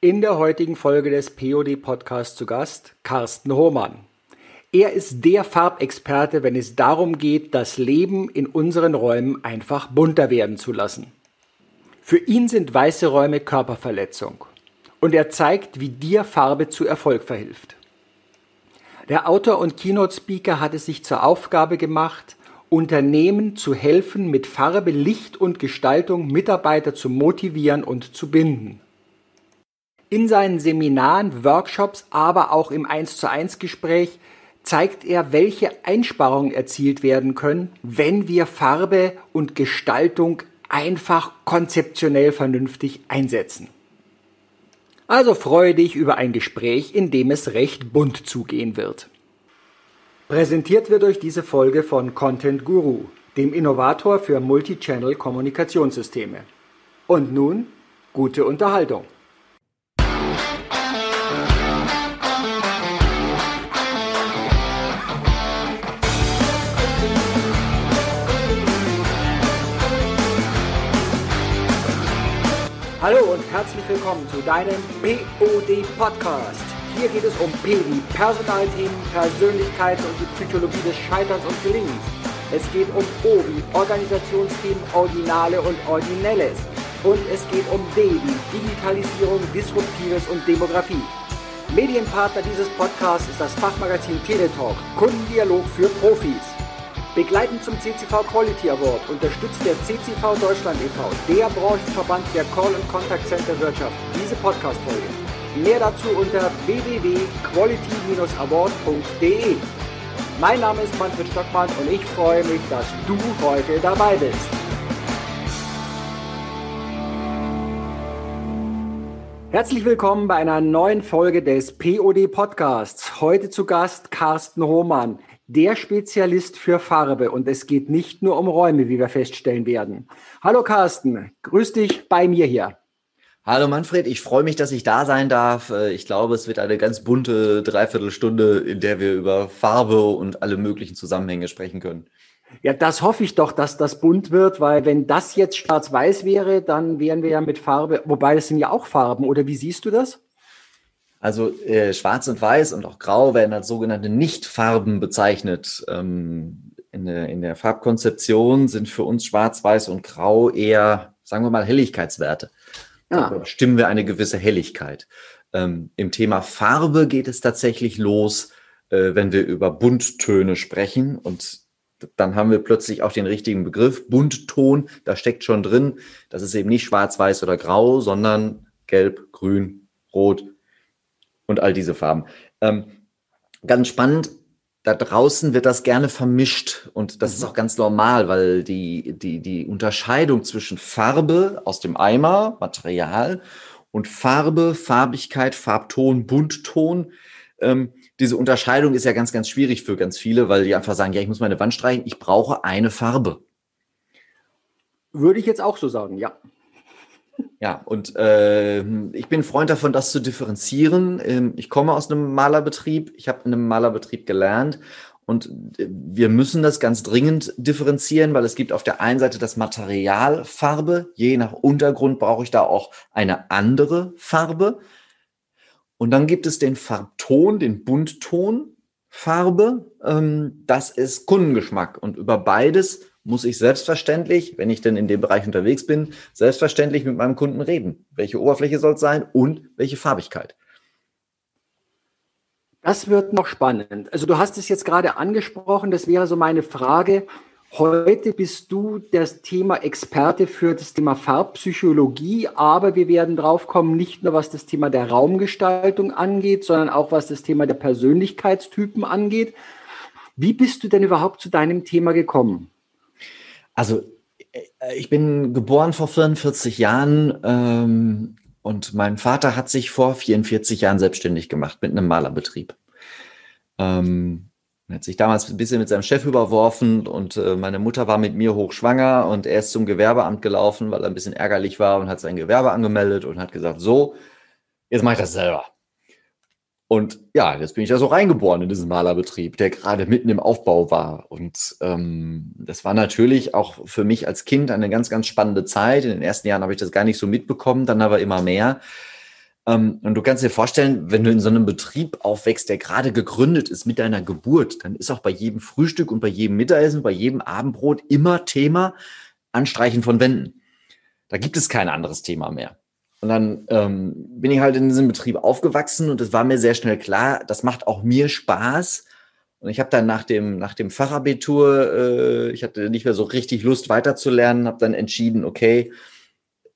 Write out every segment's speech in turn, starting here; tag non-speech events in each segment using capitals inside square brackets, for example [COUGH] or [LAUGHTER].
In der heutigen Folge des POD Podcasts zu Gast Carsten Hohmann. Er ist der Farbexperte, wenn es darum geht, das Leben in unseren Räumen einfach bunter werden zu lassen. Für ihn sind weiße Räume Körperverletzung. Und er zeigt, wie dir Farbe zu Erfolg verhilft. Der Autor und Keynote-Speaker hat es sich zur Aufgabe gemacht, Unternehmen zu helfen, mit Farbe, Licht und Gestaltung Mitarbeiter zu motivieren und zu binden. In seinen Seminaren, Workshops, aber auch im 1 zu 1 Gespräch zeigt er, welche Einsparungen erzielt werden können, wenn wir Farbe und Gestaltung einfach konzeptionell vernünftig einsetzen. Also freue dich über ein Gespräch, in dem es recht bunt zugehen wird. Präsentiert wird euch diese Folge von Content Guru, dem Innovator für Multichannel Kommunikationssysteme. Und nun gute Unterhaltung. Hallo und herzlich willkommen zu deinem POD Podcast. Hier geht es um P Personalthemen, Persönlichkeit und die Psychologie des Scheiterns und Gelingens. Es geht um O wie Organisationsthemen, Originale und Originelles. Und es geht um D wie Digitalisierung, Disruptives und Demografie. Medienpartner dieses Podcasts ist das Fachmagazin Teletalk, Kundendialog für Profis. Begleitend zum CCV Quality Award unterstützt der CCV Deutschland e.V., der Branchenverband der Call- und Contact Center Wirtschaft, diese Podcast-Folge. Mehr dazu unter www.quality-award.de. Mein Name ist Manfred Stockmann und ich freue mich, dass du heute dabei bist. Herzlich willkommen bei einer neuen Folge des POD Podcasts. Heute zu Gast Carsten Hohmann der Spezialist für Farbe und es geht nicht nur um Räume, wie wir feststellen werden. Hallo Carsten, grüß dich bei mir hier. Hallo Manfred, ich freue mich, dass ich da sein darf. Äh, ich glaube, es wird eine ganz bunte Dreiviertelstunde, in der wir über Farbe und alle möglichen Zusammenhänge sprechen können. Ja, das hoffe ich doch, dass das bunt wird, weil wenn das jetzt schwarz-weiß wäre, dann wären wir ja mit Farbe, wobei das sind ja auch Farben, oder wie siehst du das? Also äh, Schwarz und Weiß und auch Grau werden als sogenannte Nichtfarben bezeichnet. Ähm, in, der, in der Farbkonzeption sind für uns Schwarz, Weiß und Grau eher, sagen wir mal, Helligkeitswerte. Ja. Da bestimmen wir eine gewisse Helligkeit. Ähm, Im Thema Farbe geht es tatsächlich los, äh, wenn wir über Bunttöne sprechen. Und dann haben wir plötzlich auch den richtigen Begriff. Buntton, da steckt schon drin. Das ist eben nicht schwarz, weiß oder grau, sondern gelb, grün, rot, und all diese Farben. Ähm, ganz spannend, da draußen wird das gerne vermischt und das mhm. ist auch ganz normal, weil die, die, die Unterscheidung zwischen Farbe aus dem Eimer, Material und Farbe, Farbigkeit, Farbton, Buntton, ähm, diese Unterscheidung ist ja ganz, ganz schwierig für ganz viele, weil die einfach sagen, ja, ich muss meine Wand streichen, ich brauche eine Farbe. Würde ich jetzt auch so sagen, ja. Ja, und äh, ich bin Freund davon, das zu differenzieren. Ähm, ich komme aus einem Malerbetrieb, ich habe in einem Malerbetrieb gelernt und äh, wir müssen das ganz dringend differenzieren, weil es gibt auf der einen Seite das Material Farbe, je nach Untergrund brauche ich da auch eine andere Farbe. Und dann gibt es den Farbton, den Buntton Farbe. Ähm, das ist Kundengeschmack und über beides muss ich selbstverständlich, wenn ich denn in dem Bereich unterwegs bin, selbstverständlich mit meinem Kunden reden. Welche Oberfläche soll es sein und welche Farbigkeit? Das wird noch spannend. Also du hast es jetzt gerade angesprochen, das wäre so meine Frage. Heute bist du das Thema Experte für das Thema Farbpsychologie, aber wir werden drauf kommen, nicht nur was das Thema der Raumgestaltung angeht, sondern auch was das Thema der Persönlichkeitstypen angeht. Wie bist du denn überhaupt zu deinem Thema gekommen? Also äh, ich bin geboren vor 44 Jahren ähm, und mein Vater hat sich vor 44 Jahren selbstständig gemacht mit einem Malerbetrieb. Ähm, er hat sich damals ein bisschen mit seinem Chef überworfen und äh, meine Mutter war mit mir hochschwanger und er ist zum Gewerbeamt gelaufen, weil er ein bisschen ärgerlich war und hat sein Gewerbe angemeldet und hat gesagt, so, jetzt mache ich das selber. Und ja, jetzt bin ich da so reingeboren in diesen Malerbetrieb, der gerade mitten im Aufbau war. Und ähm, das war natürlich auch für mich als Kind eine ganz, ganz spannende Zeit. In den ersten Jahren habe ich das gar nicht so mitbekommen, dann aber immer mehr. Ähm, und du kannst dir vorstellen, wenn du in so einem Betrieb aufwächst, der gerade gegründet ist mit deiner Geburt, dann ist auch bei jedem Frühstück und bei jedem Mittagessen, bei jedem Abendbrot immer Thema Anstreichen von Wänden. Da gibt es kein anderes Thema mehr. Und dann ähm, bin ich halt in diesem Betrieb aufgewachsen und es war mir sehr schnell klar, das macht auch mir Spaß. Und ich habe dann nach dem, nach dem Fachabitur, äh, ich hatte nicht mehr so richtig Lust weiterzulernen, habe dann entschieden, okay,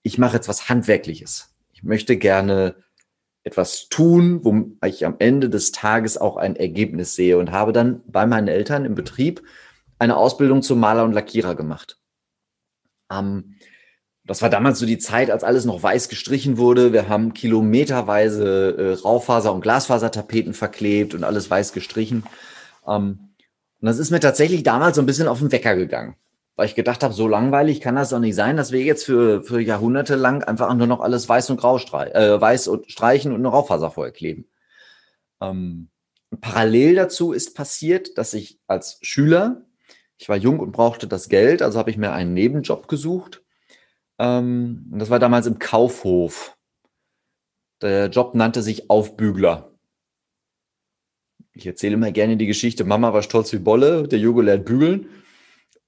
ich mache jetzt was Handwerkliches. Ich möchte gerne etwas tun, wo ich am Ende des Tages auch ein Ergebnis sehe und habe dann bei meinen Eltern im Betrieb eine Ausbildung zum Maler und Lackierer gemacht. Ähm, das war damals so die Zeit, als alles noch weiß gestrichen wurde. Wir haben kilometerweise äh, Raufaser- und Glasfasertapeten verklebt und alles weiß gestrichen. Ähm, und das ist mir tatsächlich damals so ein bisschen auf den Wecker gegangen, weil ich gedacht habe, so langweilig kann das doch nicht sein, dass wir jetzt für, für Jahrhunderte lang einfach nur noch alles weiß und grau streich, äh, weiß und streichen und eine Raufaser vorher. Ähm, parallel dazu ist passiert, dass ich als Schüler, ich war jung und brauchte das Geld, also habe ich mir einen Nebenjob gesucht ähm, das war damals im Kaufhof. Der Job nannte sich Aufbügler. Ich erzähle immer gerne die Geschichte, Mama war stolz wie Bolle, der Junge lernt bügeln.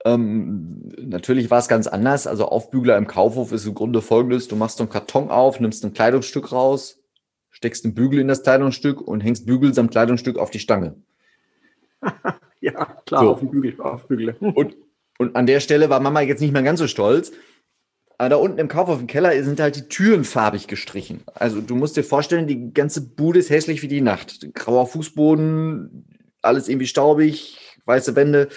Ähm, natürlich war es ganz anders. Also Aufbügler im Kaufhof ist im Grunde folgendes. Du machst so einen Karton auf, nimmst ein Kleidungsstück raus, steckst einen Bügel in das Kleidungsstück und hängst Bügel samt Kleidungsstück auf die Stange. [LAUGHS] ja, klar, so. auf den Bügel, auf Bügel. und, und an der Stelle war Mama jetzt nicht mehr ganz so stolz. Aber da unten im Kaufhof im Keller sind halt die Türen farbig gestrichen. Also du musst dir vorstellen, die ganze Bude ist hässlich wie die Nacht. Grauer Fußboden, alles irgendwie staubig, weiße Wände,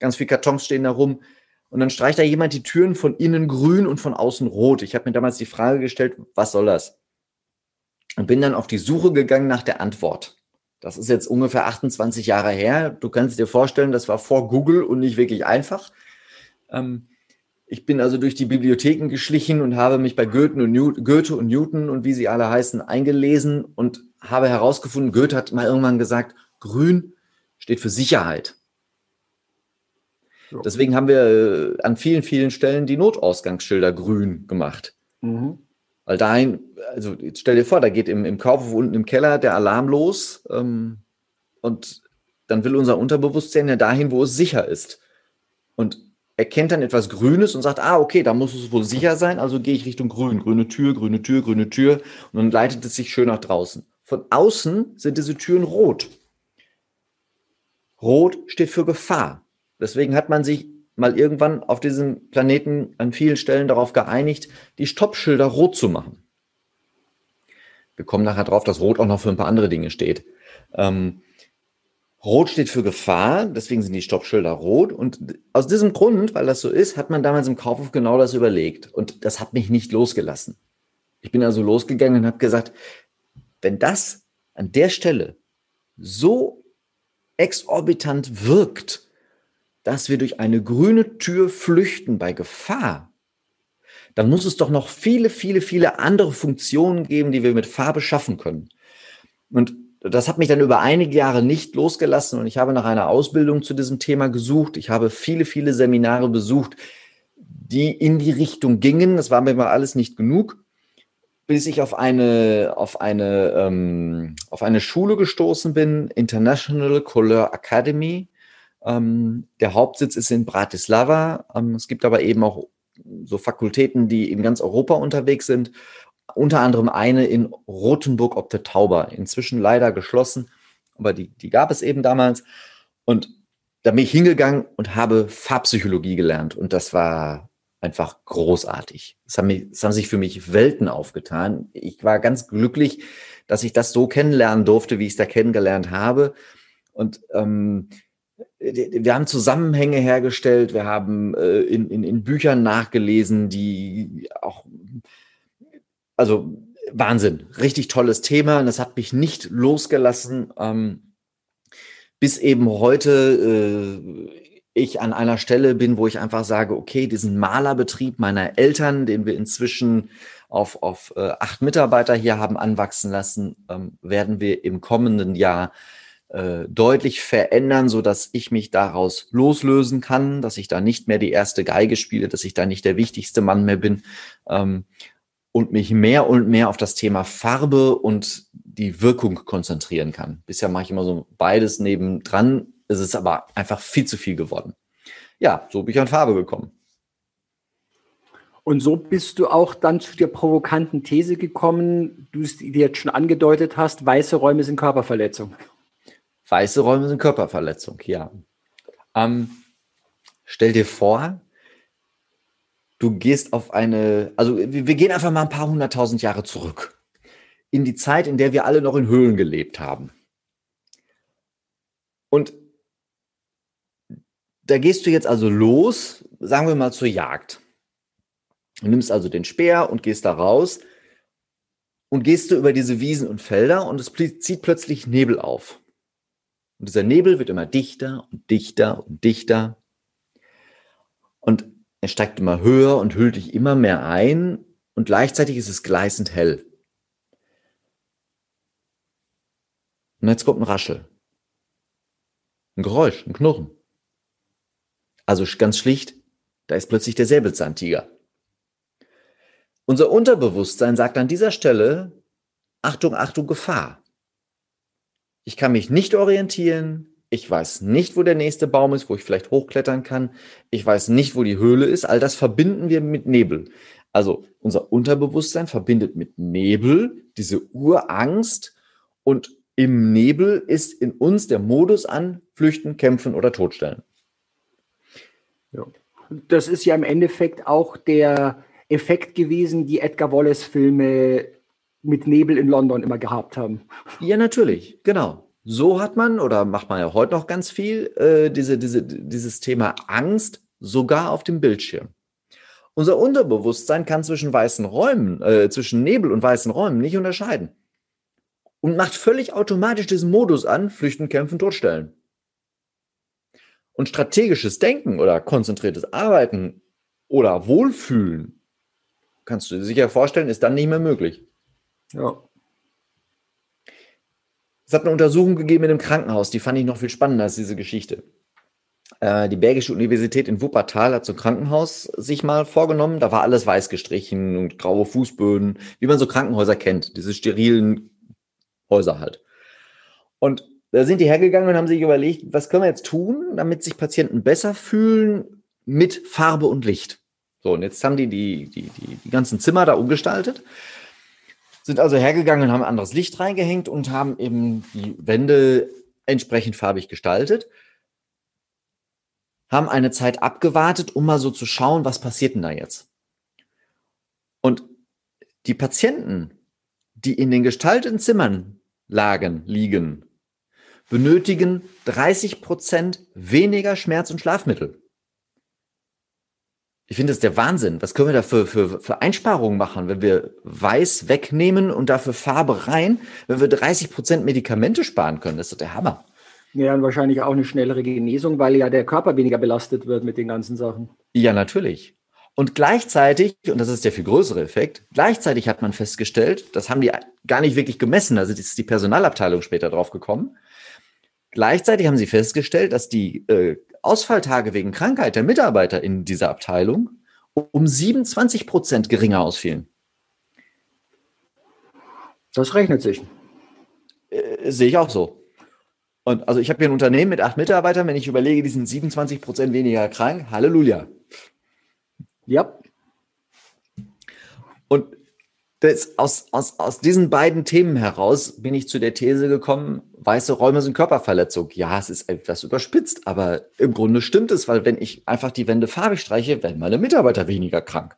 ganz viele Kartons stehen da rum. Und dann streicht da jemand die Türen von innen grün und von außen rot. Ich habe mir damals die Frage gestellt, was soll das? Und bin dann auf die Suche gegangen nach der Antwort. Das ist jetzt ungefähr 28 Jahre her. Du kannst dir vorstellen, das war vor Google und nicht wirklich einfach. Ähm, ich bin also durch die Bibliotheken geschlichen und habe mich bei Goethe und, Newton, Goethe und Newton und wie sie alle heißen eingelesen und habe herausgefunden, Goethe hat mal irgendwann gesagt, grün steht für Sicherheit. Deswegen haben wir äh, an vielen, vielen Stellen die Notausgangsschilder grün gemacht. Mhm. Weil dahin, also stell dir vor, da geht im, im Kaufhof unten im Keller der Alarm los ähm, und dann will unser Unterbewusstsein ja dahin, wo es sicher ist. Erkennt dann etwas Grünes und sagt, ah, okay, da muss es wohl sicher sein, also gehe ich Richtung Grün. Grüne Tür, grüne Tür, grüne Tür. Und dann leitet es sich schön nach draußen. Von außen sind diese Türen rot. Rot steht für Gefahr. Deswegen hat man sich mal irgendwann auf diesem Planeten an vielen Stellen darauf geeinigt, die Stoppschilder rot zu machen. Wir kommen nachher drauf, dass Rot auch noch für ein paar andere Dinge steht. Ähm, Rot steht für Gefahr, deswegen sind die Stoppschilder rot. Und aus diesem Grund, weil das so ist, hat man damals im Kaufhof genau das überlegt. Und das hat mich nicht losgelassen. Ich bin also losgegangen und habe gesagt, wenn das an der Stelle so exorbitant wirkt, dass wir durch eine grüne Tür flüchten bei Gefahr, dann muss es doch noch viele, viele, viele andere Funktionen geben, die wir mit Farbe schaffen können. Und das hat mich dann über einige Jahre nicht losgelassen und ich habe nach einer Ausbildung zu diesem Thema gesucht. Ich habe viele, viele Seminare besucht, die in die Richtung gingen. Das war mir mal alles nicht genug, bis ich auf eine, auf eine, ähm, auf eine Schule gestoßen bin, International Color Academy. Ähm, der Hauptsitz ist in Bratislava. Ähm, es gibt aber eben auch so Fakultäten, die in ganz Europa unterwegs sind unter anderem eine in Rothenburg ob der Tauber, inzwischen leider geschlossen, aber die, die gab es eben damals. Und da bin ich hingegangen und habe Farbpsychologie gelernt und das war einfach großartig. Es haben, mich, es haben sich für mich Welten aufgetan. Ich war ganz glücklich, dass ich das so kennenlernen durfte, wie ich es da kennengelernt habe. Und ähm, wir haben Zusammenhänge hergestellt, wir haben äh, in, in, in Büchern nachgelesen, die auch also Wahnsinn, richtig tolles Thema und das hat mich nicht losgelassen, ähm, bis eben heute äh, ich an einer Stelle bin, wo ich einfach sage, okay, diesen Malerbetrieb meiner Eltern, den wir inzwischen auf, auf äh, acht Mitarbeiter hier haben anwachsen lassen, ähm, werden wir im kommenden Jahr äh, deutlich verändern, so dass ich mich daraus loslösen kann, dass ich da nicht mehr die erste Geige spiele, dass ich da nicht der wichtigste Mann mehr bin, ähm, und mich mehr und mehr auf das Thema Farbe und die Wirkung konzentrieren kann. Bisher mache ich immer so beides nebendran. Es ist aber einfach viel zu viel geworden. Ja, so bin ich an Farbe gekommen. Und so bist du auch dann zu der provokanten These gekommen, du es dir jetzt schon angedeutet hast, weiße Räume sind Körperverletzung. Weiße Räume sind Körperverletzung, ja. Ähm, stell dir vor, du gehst auf eine, also wir gehen einfach mal ein paar hunderttausend Jahre zurück. In die Zeit, in der wir alle noch in Höhlen gelebt haben. Und da gehst du jetzt also los, sagen wir mal zur Jagd. Du nimmst also den Speer und gehst da raus und gehst du über diese Wiesen und Felder und es zieht plötzlich Nebel auf. Und dieser Nebel wird immer dichter und dichter und dichter. Und er steigt immer höher und hüllt dich immer mehr ein und gleichzeitig ist es gleißend hell. Und jetzt kommt ein Raschel. Ein Geräusch, ein Knurren. Also ganz schlicht, da ist plötzlich der Säbelzahntiger. Unser Unterbewusstsein sagt an dieser Stelle, Achtung, Achtung, Gefahr. Ich kann mich nicht orientieren, ich weiß nicht, wo der nächste Baum ist, wo ich vielleicht hochklettern kann, ich weiß nicht, wo die Höhle ist, all das verbinden wir mit Nebel. Also unser Unterbewusstsein verbindet mit Nebel diese Urangst und im Nebel ist in uns der Modus an Flüchten, Kämpfen oder Totstellen. Ja. Das ist ja im Endeffekt auch der Effekt gewesen, die Edgar Wallace-Filme mit Nebel in London immer gehabt haben. Ja, natürlich, genau. So hat man oder macht man ja heute noch ganz viel äh, diese, diese, dieses Thema Angst sogar auf dem Bildschirm. Unser Unterbewusstsein kann zwischen weißen Räumen, äh, zwischen Nebel und weißen Räumen nicht unterscheiden und macht völlig automatisch diesen Modus an: Flüchten, Kämpfen, Totstellen. Und strategisches Denken oder konzentriertes Arbeiten oder Wohlfühlen, kannst du dir sicher vorstellen, ist dann nicht mehr möglich. Ja. Es hat eine Untersuchung gegeben in einem Krankenhaus, die fand ich noch viel spannender als diese Geschichte. Äh, die Bergische Universität in Wuppertal hat so ein Krankenhaus sich mal vorgenommen. Da war alles weiß gestrichen und graue Fußböden, wie man so Krankenhäuser kennt, diese sterilen Häuser halt. Und da sind die hergegangen und haben sich überlegt, was können wir jetzt tun, damit sich Patienten besser fühlen mit Farbe und Licht. So, und jetzt haben die die, die, die, die ganzen Zimmer da umgestaltet, sind also hergegangen und haben anderes Licht reingehängt und haben eben die Wände entsprechend farbig gestaltet, haben eine Zeit abgewartet, um mal so zu schauen, was passiert denn da jetzt. Und die Patienten, die in den gestalteten Zimmern lagen, liegen, benötigen 30 Prozent weniger Schmerz- und Schlafmittel. Ich finde das der Wahnsinn. Was können wir da für, für, für Einsparungen machen, wenn wir Weiß wegnehmen und dafür Farbe rein, wenn wir 30 Prozent Medikamente sparen können? Das ist doch der Hammer. Ja, und wahrscheinlich auch eine schnellere Genesung, weil ja der Körper weniger belastet wird mit den ganzen Sachen. Ja, natürlich. Und gleichzeitig, und das ist der viel größere Effekt, gleichzeitig hat man festgestellt, das haben die gar nicht wirklich gemessen, also ist die Personalabteilung später drauf gekommen, Gleichzeitig haben sie festgestellt, dass die äh, Ausfalltage wegen Krankheit der Mitarbeiter in dieser Abteilung um 27 Prozent geringer ausfielen. Das rechnet sich. Äh, sehe ich auch so. Und also ich habe hier ein Unternehmen mit acht Mitarbeitern, wenn ich überlege, die sind 27 Prozent weniger krank. Halleluja. Ja. Und das, aus, aus, aus diesen beiden Themen heraus bin ich zu der These gekommen, weiße Räume sind Körperverletzung. Ja, es ist etwas überspitzt, aber im Grunde stimmt es, weil wenn ich einfach die Wände farbig streiche, werden meine Mitarbeiter weniger krank.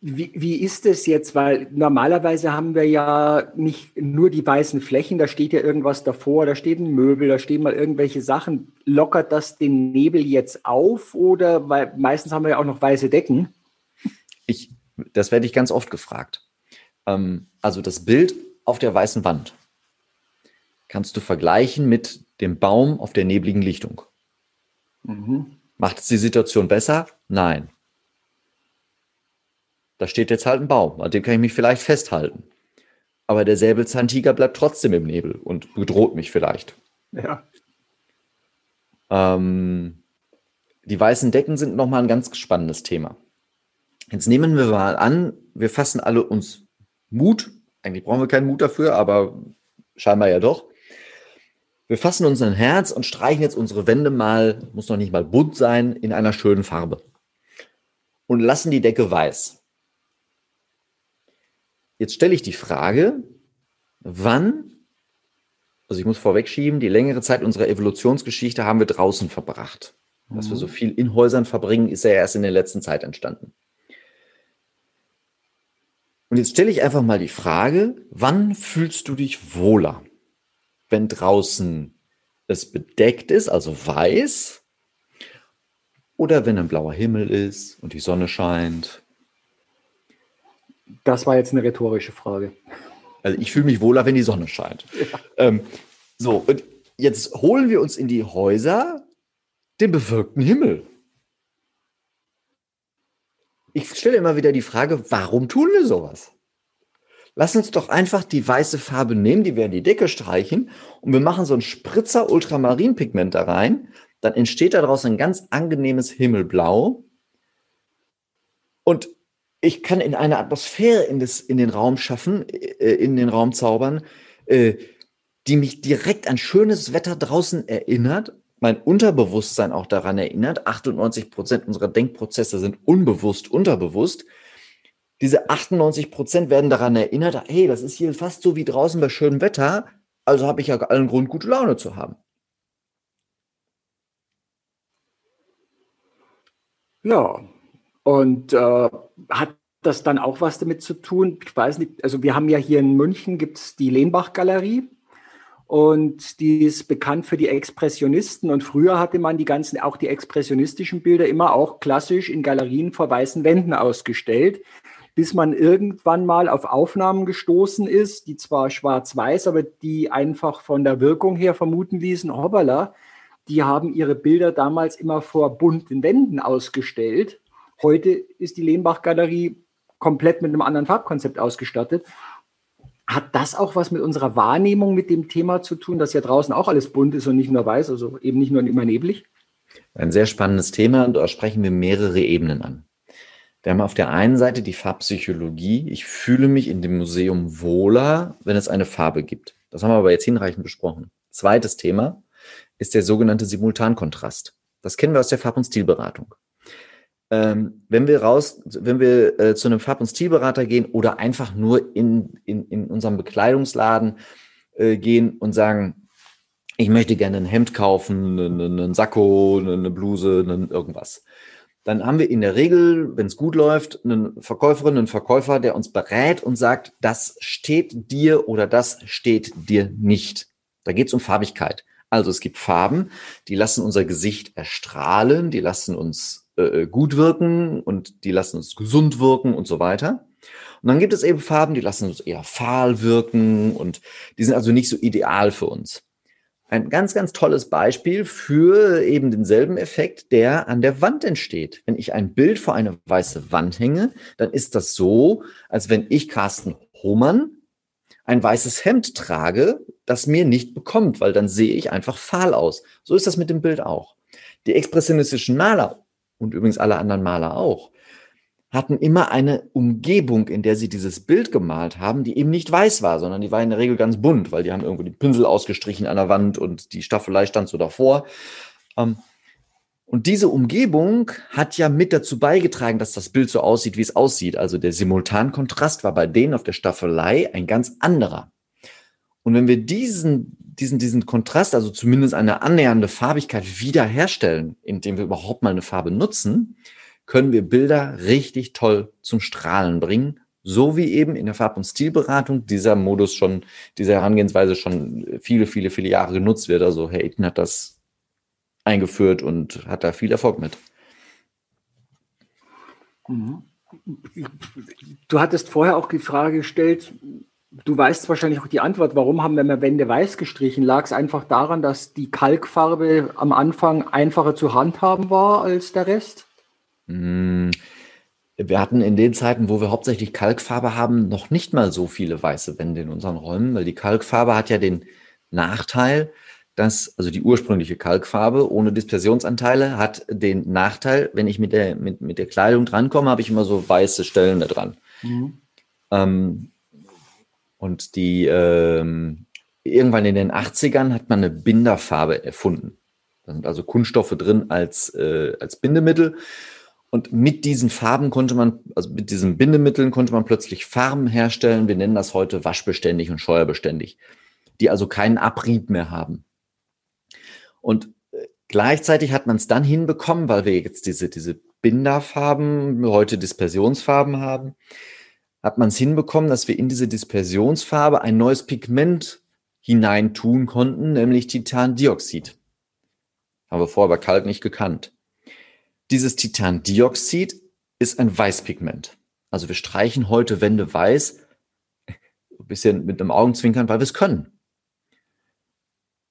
Wie, wie ist es jetzt? Weil normalerweise haben wir ja nicht nur die weißen Flächen, da steht ja irgendwas davor, da steht ein Möbel, da stehen mal irgendwelche Sachen. Lockert das den Nebel jetzt auf oder weil meistens haben wir ja auch noch weiße Decken? Das werde ich ganz oft gefragt. Ähm, also das Bild auf der weißen Wand kannst du vergleichen mit dem Baum auf der nebligen Lichtung. Mhm. Macht es die Situation besser? Nein. Da steht jetzt halt ein Baum, an dem kann ich mich vielleicht festhalten. Aber der Säbelzahntiger bleibt trotzdem im Nebel und bedroht mich vielleicht. Ja. Ähm, die weißen Decken sind nochmal ein ganz spannendes Thema. Jetzt nehmen wir mal an, wir fassen alle uns Mut. Eigentlich brauchen wir keinen Mut dafür, aber scheinbar ja doch. Wir fassen uns ein Herz und streichen jetzt unsere Wände mal, muss noch nicht mal bunt sein, in einer schönen Farbe. Und lassen die Decke weiß. Jetzt stelle ich die Frage, wann, also ich muss vorwegschieben, die längere Zeit unserer Evolutionsgeschichte haben wir draußen verbracht. Dass wir so mhm. viel in Häusern verbringen, ist ja erst in der letzten Zeit entstanden. Und jetzt stelle ich einfach mal die Frage, wann fühlst du dich wohler? Wenn draußen es bedeckt ist, also weiß, oder wenn ein blauer Himmel ist und die Sonne scheint? Das war jetzt eine rhetorische Frage. Also ich fühle mich wohler, wenn die Sonne scheint. Ja. Ähm, so, und jetzt holen wir uns in die Häuser den bewölkten Himmel. Ich stelle immer wieder die Frage, warum tun wir sowas? Lass uns doch einfach die weiße Farbe nehmen, die wir in die Decke streichen und wir machen so einen Spritzer Ultramarinpigment da rein. Dann entsteht daraus ein ganz angenehmes Himmelblau. Und ich kann in eine Atmosphäre in, das, in den Raum schaffen, äh, in den Raum zaubern, äh, die mich direkt an schönes Wetter draußen erinnert mein Unterbewusstsein auch daran erinnert. 98 Prozent unserer Denkprozesse sind unbewusst, unterbewusst. Diese 98 Prozent werden daran erinnert, hey, das ist hier fast so wie draußen bei schönem Wetter, also habe ich ja allen Grund, gute Laune zu haben. Ja, und äh, hat das dann auch was damit zu tun? Ich weiß nicht, also wir haben ja hier in München gibt es die Lehnbach-Galerie und die ist bekannt für die Expressionisten. Und früher hatte man die ganzen, auch die expressionistischen Bilder immer auch klassisch in Galerien vor weißen Wänden ausgestellt, bis man irgendwann mal auf Aufnahmen gestoßen ist, die zwar schwarz-weiß, aber die einfach von der Wirkung her vermuten ließen, hoppala, die haben ihre Bilder damals immer vor bunten Wänden ausgestellt. Heute ist die Lehnbach-Galerie komplett mit einem anderen Farbkonzept ausgestattet. Hat das auch was mit unserer Wahrnehmung mit dem Thema zu tun, dass ja draußen auch alles bunt ist und nicht nur weiß, also eben nicht nur immer neblig? Ein sehr spannendes Thema und da sprechen wir mehrere Ebenen an. Wir haben auf der einen Seite die Farbpsychologie. Ich fühle mich in dem Museum wohler, wenn es eine Farbe gibt. Das haben wir aber jetzt hinreichend besprochen. Zweites Thema ist der sogenannte Simultankontrast. Das kennen wir aus der Farb- und Stilberatung ähm, wenn wir raus, wenn wir äh, zu einem Farb- und Stilberater gehen oder einfach nur in, in, in unserem Bekleidungsladen äh, gehen und sagen, ich möchte gerne ein Hemd kaufen, einen, einen Sakko, eine Bluse, einen irgendwas. Dann haben wir in der Regel, wenn es gut läuft, eine Verkäuferin, einen Verkäufer, der uns berät und sagt, das steht dir oder das steht dir nicht. Da geht es um Farbigkeit. Also es gibt Farben, die lassen unser Gesicht erstrahlen, die lassen uns äh, äh, gut wirken und die lassen uns gesund wirken und so weiter. Und dann gibt es eben Farben, die lassen uns eher fahl wirken und die sind also nicht so ideal für uns. Ein ganz, ganz tolles Beispiel für eben denselben Effekt, der an der Wand entsteht. Wenn ich ein Bild vor eine weiße Wand hänge, dann ist das so, als wenn ich Carsten Hohmann ein weißes Hemd trage, das mir nicht bekommt, weil dann sehe ich einfach fahl aus. So ist das mit dem Bild auch. Die expressionistischen Maler und übrigens alle anderen Maler auch, hatten immer eine Umgebung, in der sie dieses Bild gemalt haben, die eben nicht weiß war, sondern die war in der Regel ganz bunt, weil die haben irgendwo die Pinsel ausgestrichen an der Wand und die Staffelei stand so davor. Ähm, und diese Umgebung hat ja mit dazu beigetragen, dass das Bild so aussieht, wie es aussieht. Also der Simultankontrast war bei denen auf der Staffelei ein ganz anderer. Und wenn wir diesen diesen, diesen Kontrast, also zumindest eine annähernde Farbigkeit wiederherstellen, indem wir überhaupt mal eine Farbe nutzen, können wir Bilder richtig toll zum Strahlen bringen. So wie eben in der Farb- und Stilberatung dieser Modus schon, diese Herangehensweise schon viele, viele, viele Jahre genutzt wird. Also Herr Itten hat das eingeführt und hat da viel Erfolg mit. Mhm. Du hattest vorher auch die Frage gestellt, Du weißt wahrscheinlich auch die Antwort, warum haben wir Wände weiß gestrichen? Lag es einfach daran, dass die Kalkfarbe am Anfang einfacher zu handhaben war als der Rest? Hm, wir hatten in den Zeiten, wo wir hauptsächlich Kalkfarbe haben, noch nicht mal so viele weiße Wände in unseren Räumen, weil die Kalkfarbe hat ja den Nachteil, dass, also die ursprüngliche Kalkfarbe ohne Dispersionsanteile hat den Nachteil, wenn ich mit der, mit, mit der Kleidung drankomme, habe ich immer so weiße Stellen da dran. Mhm. Ähm, und die, ähm, irgendwann in den 80ern hat man eine Binderfarbe erfunden. Da sind also Kunststoffe drin als, äh, als Bindemittel. Und mit diesen Farben konnte man, also mit diesen Bindemitteln konnte man plötzlich Farben herstellen. Wir nennen das heute waschbeständig und scheuerbeständig, die also keinen Abrieb mehr haben. Und äh, gleichzeitig hat man es dann hinbekommen, weil wir jetzt diese, diese Binderfarben, heute Dispersionsfarben haben, hat man es hinbekommen, dass wir in diese Dispersionsfarbe ein neues Pigment hineintun konnten, nämlich Titandioxid. Haben wir vorher bei Kalk nicht gekannt. Dieses Titandioxid ist ein Weißpigment. Also wir streichen heute Wände weiß, [LAUGHS] ein bisschen mit einem Augenzwinkern, weil wir es können.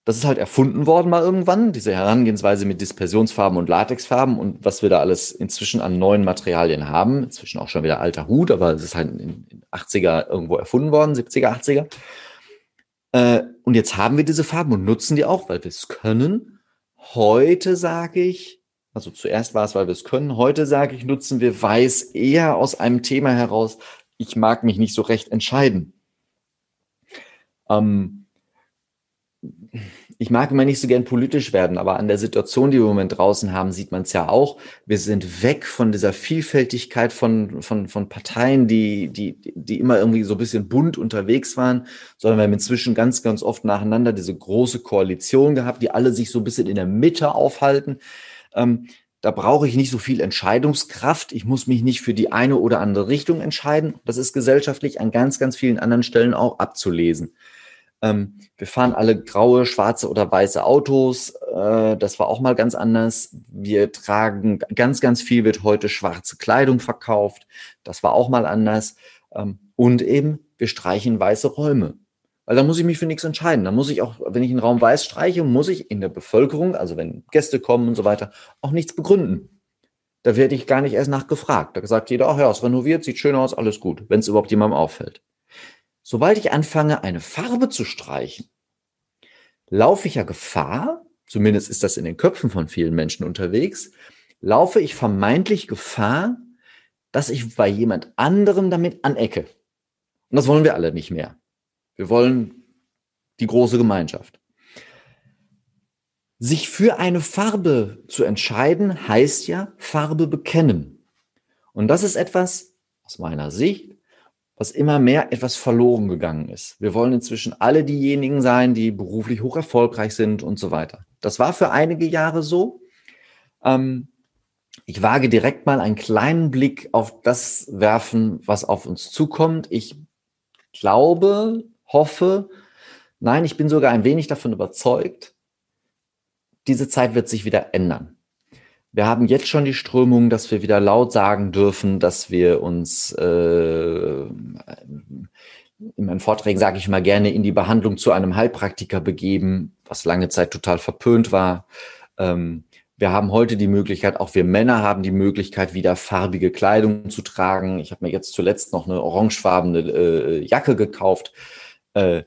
Das ist halt erfunden worden mal irgendwann, diese Herangehensweise mit Dispersionsfarben und Latexfarben und was wir da alles inzwischen an neuen Materialien haben. Inzwischen auch schon wieder alter Hut, aber es ist halt in den 80er irgendwo erfunden worden, 70er, 80er. Äh, und jetzt haben wir diese Farben und nutzen die auch, weil wir es können. Heute sage ich, also zuerst war es, weil wir es können. Heute sage ich, nutzen wir Weiß eher aus einem Thema heraus. Ich mag mich nicht so recht entscheiden. Ähm, ich mag immer nicht so gern politisch werden, aber an der Situation, die wir im Moment draußen haben, sieht man es ja auch. Wir sind weg von dieser Vielfältigkeit von, von, von Parteien, die, die, die immer irgendwie so ein bisschen bunt unterwegs waren, sondern wir haben inzwischen ganz, ganz oft nacheinander diese große Koalition gehabt, die alle sich so ein bisschen in der Mitte aufhalten. Ähm, da brauche ich nicht so viel Entscheidungskraft. Ich muss mich nicht für die eine oder andere Richtung entscheiden. Das ist gesellschaftlich an ganz, ganz vielen anderen Stellen auch abzulesen. Ähm, wir fahren alle graue, schwarze oder weiße Autos. Äh, das war auch mal ganz anders. Wir tragen ganz, ganz viel wird heute schwarze Kleidung verkauft. Das war auch mal anders. Ähm, und eben, wir streichen weiße Räume. Weil da muss ich mich für nichts entscheiden. Da muss ich auch, wenn ich einen Raum weiß streiche, muss ich in der Bevölkerung, also wenn Gäste kommen und so weiter, auch nichts begründen. Da werde ich gar nicht erst nachgefragt. Da sagt jeder, ach ja, es renoviert, sieht schön aus, alles gut, wenn es überhaupt jemandem auffällt. Sobald ich anfange, eine Farbe zu streichen, laufe ich ja Gefahr, zumindest ist das in den Köpfen von vielen Menschen unterwegs, laufe ich vermeintlich Gefahr, dass ich bei jemand anderem damit anecke. Und das wollen wir alle nicht mehr. Wir wollen die große Gemeinschaft. Sich für eine Farbe zu entscheiden, heißt ja Farbe bekennen. Und das ist etwas, aus meiner Sicht, was immer mehr etwas verloren gegangen ist. Wir wollen inzwischen alle diejenigen sein, die beruflich hoch erfolgreich sind und so weiter. Das war für einige Jahre so. Ähm, ich wage direkt mal einen kleinen Blick auf das werfen, was auf uns zukommt. Ich glaube, hoffe, nein, ich bin sogar ein wenig davon überzeugt, diese Zeit wird sich wieder ändern. Wir haben jetzt schon die Strömung, dass wir wieder laut sagen dürfen, dass wir uns äh, in meinen Vorträgen sage ich mal gerne in die Behandlung zu einem Heilpraktiker begeben, was lange Zeit total verpönt war. Ähm, wir haben heute die Möglichkeit, auch wir Männer haben die Möglichkeit, wieder farbige Kleidung zu tragen. Ich habe mir jetzt zuletzt noch eine orangefarbene äh, Jacke gekauft. Äh,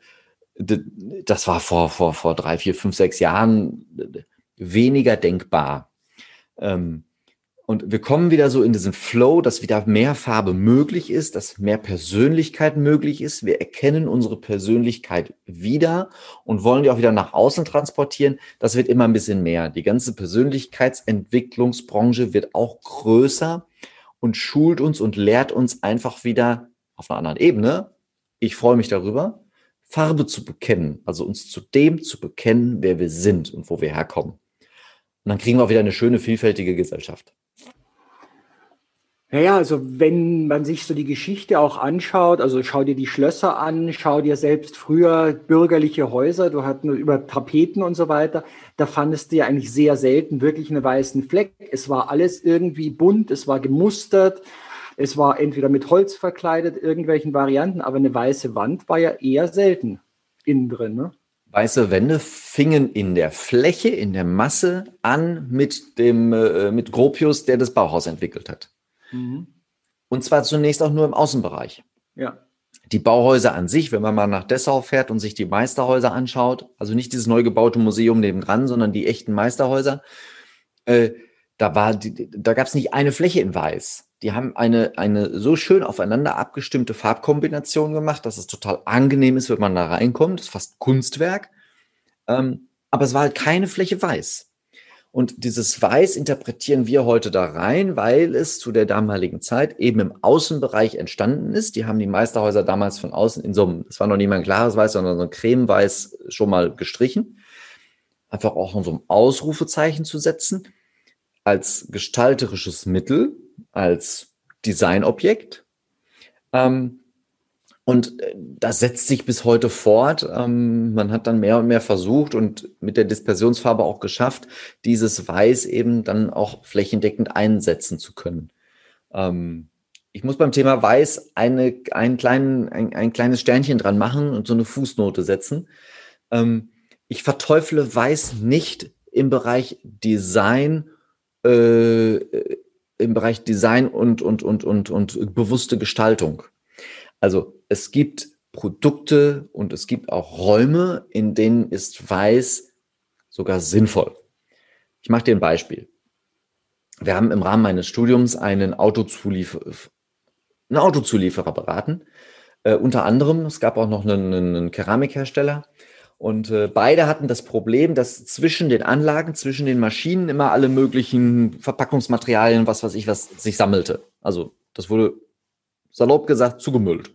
das war vor, vor, vor drei, vier, fünf, sechs Jahren weniger denkbar. Ähm, und wir kommen wieder so in diesen Flow, dass wieder mehr Farbe möglich ist, dass mehr Persönlichkeit möglich ist. Wir erkennen unsere Persönlichkeit wieder und wollen die auch wieder nach außen transportieren. Das wird immer ein bisschen mehr. Die ganze Persönlichkeitsentwicklungsbranche wird auch größer und schult uns und lehrt uns einfach wieder auf einer anderen Ebene. Ich freue mich darüber, Farbe zu bekennen, also uns zu dem zu bekennen, wer wir sind und wo wir herkommen. Und dann kriegen wir auch wieder eine schöne, vielfältige Gesellschaft. Naja, also wenn man sich so die Geschichte auch anschaut, also schau dir die Schlösser an, schau dir selbst früher bürgerliche Häuser, du hatten über Tapeten und so weiter, da fandest du ja eigentlich sehr selten wirklich einen weißen Fleck. Es war alles irgendwie bunt, es war gemustert, es war entweder mit Holz verkleidet, irgendwelchen Varianten, aber eine weiße Wand war ja eher selten innen drin. Ne? Weiße Wände fingen in der Fläche, in der Masse an mit dem äh, mit Gropius, der das Bauhaus entwickelt hat. Mhm. Und zwar zunächst auch nur im Außenbereich. Ja. die Bauhäuser an sich, wenn man mal nach Dessau fährt und sich die Meisterhäuser anschaut, also nicht dieses neu gebaute Museum nebendran, sondern die echten Meisterhäuser, äh, da war, die, da gab es nicht eine Fläche in Weiß. Die haben eine, eine so schön aufeinander abgestimmte Farbkombination gemacht, dass es total angenehm ist, wenn man da reinkommt. Das ist fast Kunstwerk. Ähm, aber es war halt keine Fläche weiß. Und dieses Weiß interpretieren wir heute da rein, weil es zu der damaligen Zeit eben im Außenbereich entstanden ist. Die haben die Meisterhäuser damals von außen in so einem, es war noch nicht mal ein klares Weiß, sondern so ein Cremeweiß schon mal gestrichen. Einfach auch in so einem Ausrufezeichen zu setzen als gestalterisches Mittel, als Designobjekt. Ähm, und äh, das setzt sich bis heute fort. Ähm, man hat dann mehr und mehr versucht und mit der Dispersionsfarbe auch geschafft, dieses Weiß eben dann auch flächendeckend einsetzen zu können. Ähm, ich muss beim Thema Weiß eine, einen kleinen, ein, ein kleines Sternchen dran machen und so eine Fußnote setzen. Ähm, ich verteufle Weiß nicht im Bereich Design äh, im Bereich Design und, und, und, und, und bewusste Gestaltung. Also es gibt Produkte und es gibt auch Räume, in denen ist Weiß sogar sinnvoll. Ich mache dir ein Beispiel. Wir haben im Rahmen meines Studiums einen Autozulieferer, einen Autozulieferer beraten. Äh, unter anderem, es gab auch noch einen, einen Keramikhersteller, und äh, beide hatten das Problem, dass zwischen den Anlagen, zwischen den Maschinen immer alle möglichen Verpackungsmaterialien, was weiß ich, was sich sammelte. Also das wurde salopp gesagt zugemüllt.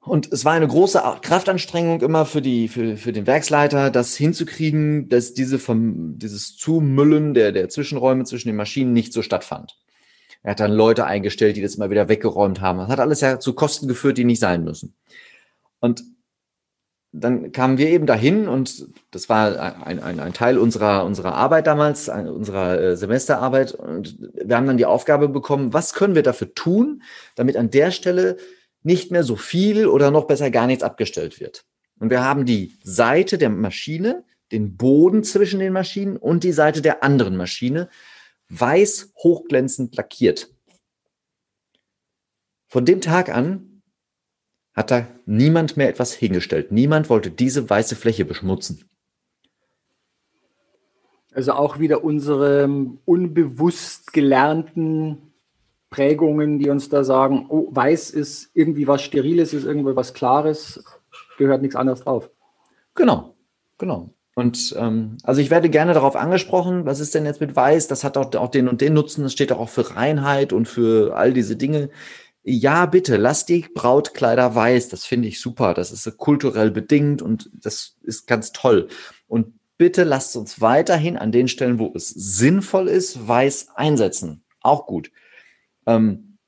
Und es war eine große Kraftanstrengung immer für die für, für den Werksleiter, das hinzukriegen, dass diese vom, dieses Zumüllen der der Zwischenräume zwischen den Maschinen nicht so stattfand. Er hat dann Leute eingestellt, die das immer wieder weggeräumt haben. Das hat alles ja zu Kosten geführt, die nicht sein müssen. Und dann kamen wir eben dahin und das war ein, ein, ein Teil unserer, unserer Arbeit damals, unserer äh, Semesterarbeit. Und wir haben dann die Aufgabe bekommen, was können wir dafür tun, damit an der Stelle nicht mehr so viel oder noch besser gar nichts abgestellt wird. Und wir haben die Seite der Maschine, den Boden zwischen den Maschinen und die Seite der anderen Maschine weiß hochglänzend lackiert. Von dem Tag an hat da niemand mehr etwas hingestellt. Niemand wollte diese weiße Fläche beschmutzen. Also auch wieder unsere unbewusst gelernten Prägungen, die uns da sagen, oh, weiß ist irgendwie was Steriles, ist irgendwie was Klares, gehört nichts anderes drauf. Genau, genau. Und ähm, also ich werde gerne darauf angesprochen, was ist denn jetzt mit Weiß? Das hat auch, auch den und den Nutzen, das steht auch für Reinheit und für all diese Dinge. Ja, bitte, lass die Brautkleider weiß. Das finde ich super. Das ist kulturell bedingt und das ist ganz toll. Und bitte lasst uns weiterhin an den Stellen, wo es sinnvoll ist, weiß einsetzen. Auch gut. Ähm,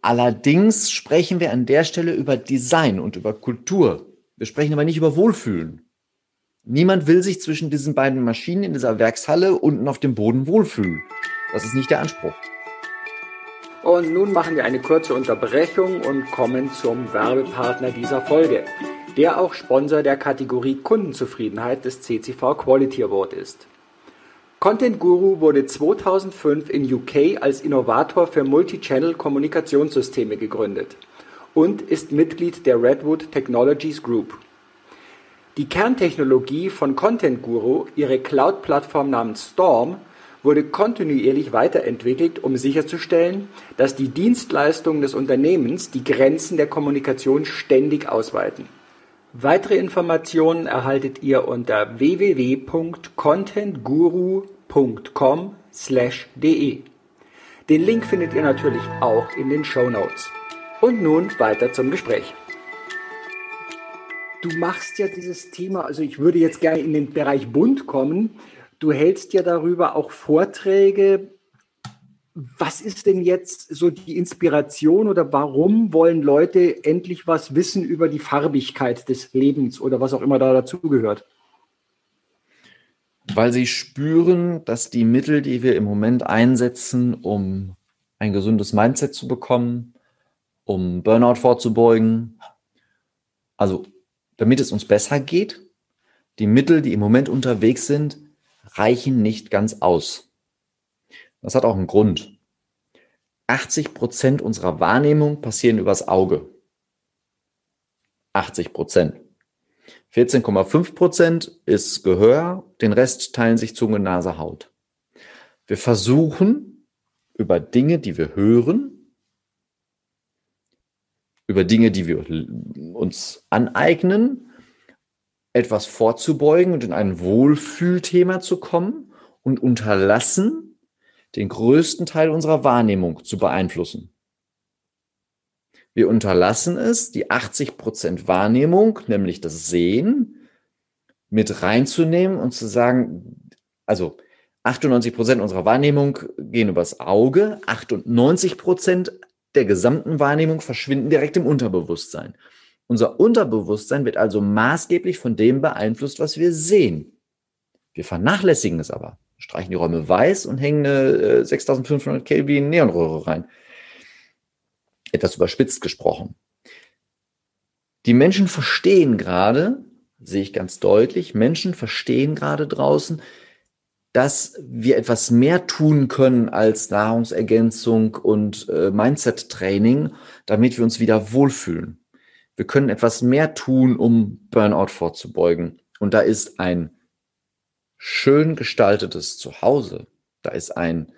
allerdings sprechen wir an der Stelle über Design und über Kultur. Wir sprechen aber nicht über Wohlfühlen. Niemand will sich zwischen diesen beiden Maschinen in dieser Werkshalle unten auf dem Boden wohlfühlen. Das ist nicht der Anspruch. Und nun machen wir eine kurze Unterbrechung und kommen zum Werbepartner dieser Folge, der auch Sponsor der Kategorie Kundenzufriedenheit des CCV Quality Award ist. Content Guru wurde 2005 in UK als Innovator für Multichannel-Kommunikationssysteme gegründet und ist Mitglied der Redwood Technologies Group. Die Kerntechnologie von Content Guru, ihre Cloud-Plattform namens Storm, wurde kontinuierlich weiterentwickelt, um sicherzustellen, dass die Dienstleistungen des Unternehmens die Grenzen der Kommunikation ständig ausweiten. Weitere Informationen erhaltet ihr unter www.contentguru.com/de. Den Link findet ihr natürlich auch in den Show Notes. Und nun weiter zum Gespräch. Du machst ja dieses Thema, also ich würde jetzt gerne in den Bereich Bund kommen. Du hältst ja darüber auch Vorträge. Was ist denn jetzt so die Inspiration oder warum wollen Leute endlich was wissen über die Farbigkeit des Lebens oder was auch immer da dazugehört? Weil sie spüren, dass die Mittel, die wir im Moment einsetzen, um ein gesundes Mindset zu bekommen, um Burnout vorzubeugen, also damit es uns besser geht, die Mittel, die im Moment unterwegs sind, reichen nicht ganz aus. Das hat auch einen Grund. 80 Prozent unserer Wahrnehmung passieren übers Auge. 80 Prozent. 14,5 Prozent ist Gehör, den Rest teilen sich Zunge, Nase, Haut. Wir versuchen über Dinge, die wir hören, über Dinge, die wir uns aneignen, etwas vorzubeugen und in ein Wohlfühlthema zu kommen und unterlassen, den größten Teil unserer Wahrnehmung zu beeinflussen. Wir unterlassen es, die 80 Prozent Wahrnehmung, nämlich das Sehen, mit reinzunehmen und zu sagen, also 98 Prozent unserer Wahrnehmung gehen übers Auge, 98 Prozent der gesamten Wahrnehmung verschwinden direkt im Unterbewusstsein. Unser Unterbewusstsein wird also maßgeblich von dem beeinflusst, was wir sehen. Wir vernachlässigen es aber, streichen die Räume weiß und hängen eine 6500 äh, Kelvin Neonröhre rein etwas überspitzt gesprochen. Die Menschen verstehen gerade, sehe ich ganz deutlich, Menschen verstehen gerade draußen, dass wir etwas mehr tun können als Nahrungsergänzung und äh, Mindset-Training, damit wir uns wieder wohlfühlen. Wir können etwas mehr tun, um Burnout vorzubeugen. Und da ist ein schön gestaltetes Zuhause, da ist ein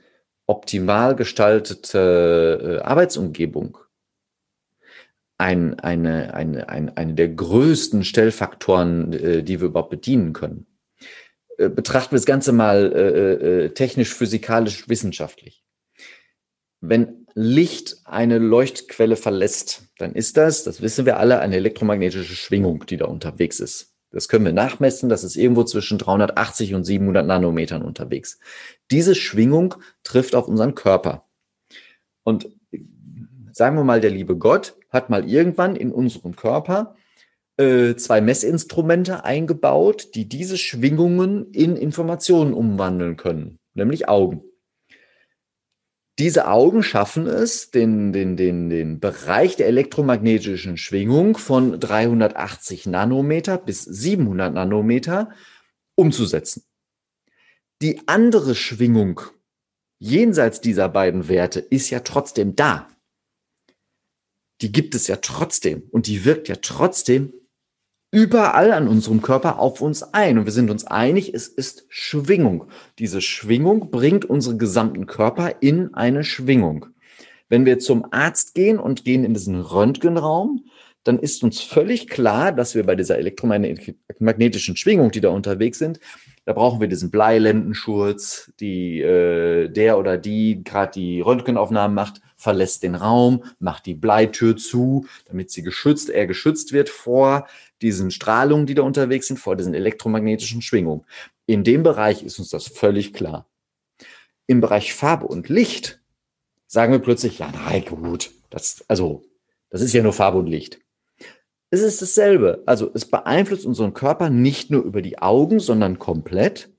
optimal gestaltete äh, Arbeitsumgebung ein, eine, eine, eine, eine der größten Stellfaktoren, äh, die wir überhaupt bedienen können. Äh, betrachten wir das Ganze mal technisch, physikalisch, wissenschaftlich. Wenn Licht eine Leuchtquelle verlässt, dann ist das, das wissen wir alle, eine elektromagnetische Schwingung, die da unterwegs ist. Das können wir nachmessen, das ist irgendwo zwischen 380 und 700 Nanometern unterwegs. Diese Schwingung trifft auf unseren Körper. Und sagen wir mal, der liebe Gott hat mal irgendwann in unserem Körper äh, zwei Messinstrumente eingebaut, die diese Schwingungen in Informationen umwandeln können, nämlich Augen. Diese Augen schaffen es, den, den, den, den Bereich der elektromagnetischen Schwingung von 380 Nanometer bis 700 Nanometer umzusetzen. Die andere Schwingung jenseits dieser beiden Werte ist ja trotzdem da die gibt es ja trotzdem und die wirkt ja trotzdem überall an unserem Körper auf uns ein. Und wir sind uns einig, es ist Schwingung. Diese Schwingung bringt unseren gesamten Körper in eine Schwingung. Wenn wir zum Arzt gehen und gehen in diesen Röntgenraum, dann ist uns völlig klar, dass wir bei dieser elektromagnetischen Schwingung, die da unterwegs sind, da brauchen wir diesen Bleilendenschurz, die äh, der oder die gerade die Röntgenaufnahmen macht, verlässt den Raum, macht die Bleitür zu, damit sie geschützt, er geschützt wird vor diesen Strahlungen, die da unterwegs sind, vor diesen elektromagnetischen Schwingungen. In dem Bereich ist uns das völlig klar. Im Bereich Farbe und Licht sagen wir plötzlich, ja, nein, gut, das, also, das ist ja nur Farbe und Licht. Es ist dasselbe. Also es beeinflusst unseren Körper nicht nur über die Augen, sondern komplett.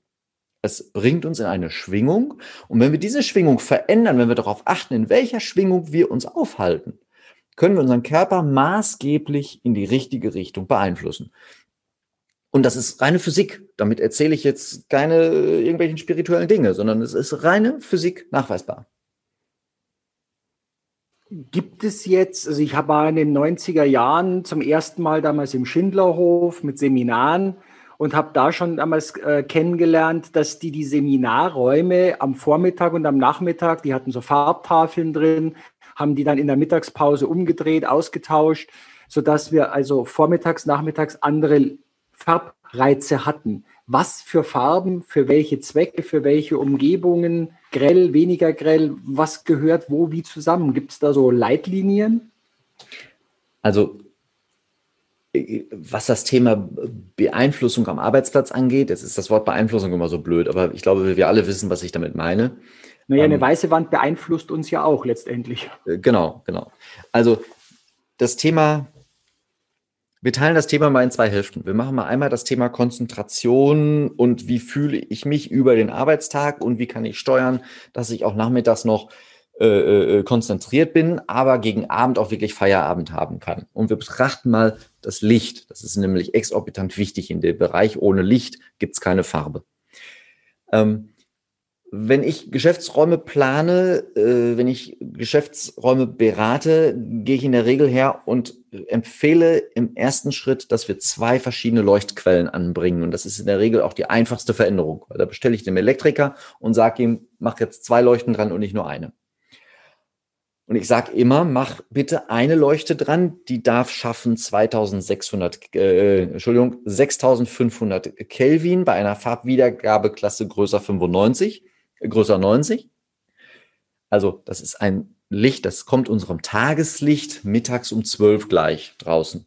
Es bringt uns in eine Schwingung. Und wenn wir diese Schwingung verändern, wenn wir darauf achten, in welcher Schwingung wir uns aufhalten, können wir unseren Körper maßgeblich in die richtige Richtung beeinflussen. Und das ist reine Physik. Damit erzähle ich jetzt keine irgendwelchen spirituellen Dinge, sondern es ist reine Physik nachweisbar. Gibt es jetzt, also ich habe in den 90er Jahren zum ersten Mal damals im Schindlerhof mit Seminaren und habe da schon damals äh, kennengelernt, dass die die Seminarräume am Vormittag und am Nachmittag, die hatten so Farbtafeln drin, haben die dann in der Mittagspause umgedreht, ausgetauscht, sodass wir also vormittags, nachmittags andere Farbreize hatten was für Farben, für welche Zwecke, für welche Umgebungen, grell, weniger grell, was gehört wo wie zusammen? Gibt es da so Leitlinien? Also was das Thema Beeinflussung am Arbeitsplatz angeht, jetzt ist das Wort Beeinflussung immer so blöd, aber ich glaube, wir alle wissen, was ich damit meine. Naja, eine ähm, weiße Wand beeinflusst uns ja auch letztendlich. Äh, genau, genau. Also das Thema wir teilen das Thema mal in zwei Hälften. Wir machen mal einmal das Thema Konzentration und wie fühle ich mich über den Arbeitstag und wie kann ich steuern, dass ich auch nachmittags noch äh, äh, konzentriert bin, aber gegen Abend auch wirklich Feierabend haben kann. Und wir betrachten mal das Licht. Das ist nämlich exorbitant wichtig in dem Bereich. Ohne Licht gibt es keine Farbe. Ähm, wenn ich Geschäftsräume plane, äh, wenn ich Geschäftsräume berate, gehe ich in der Regel her und empfehle im ersten Schritt, dass wir zwei verschiedene Leuchtquellen anbringen. Und das ist in der Regel auch die einfachste Veränderung. Da bestelle ich dem Elektriker und sage ihm, mach jetzt zwei Leuchten dran und nicht nur eine. Und ich sage immer, mach bitte eine Leuchte dran, die darf schaffen 2600, äh, Entschuldigung, 6500 Kelvin bei einer Farbwiedergabeklasse größer 95 größer 90. Also das ist ein Licht, das kommt unserem Tageslicht mittags um 12 gleich draußen.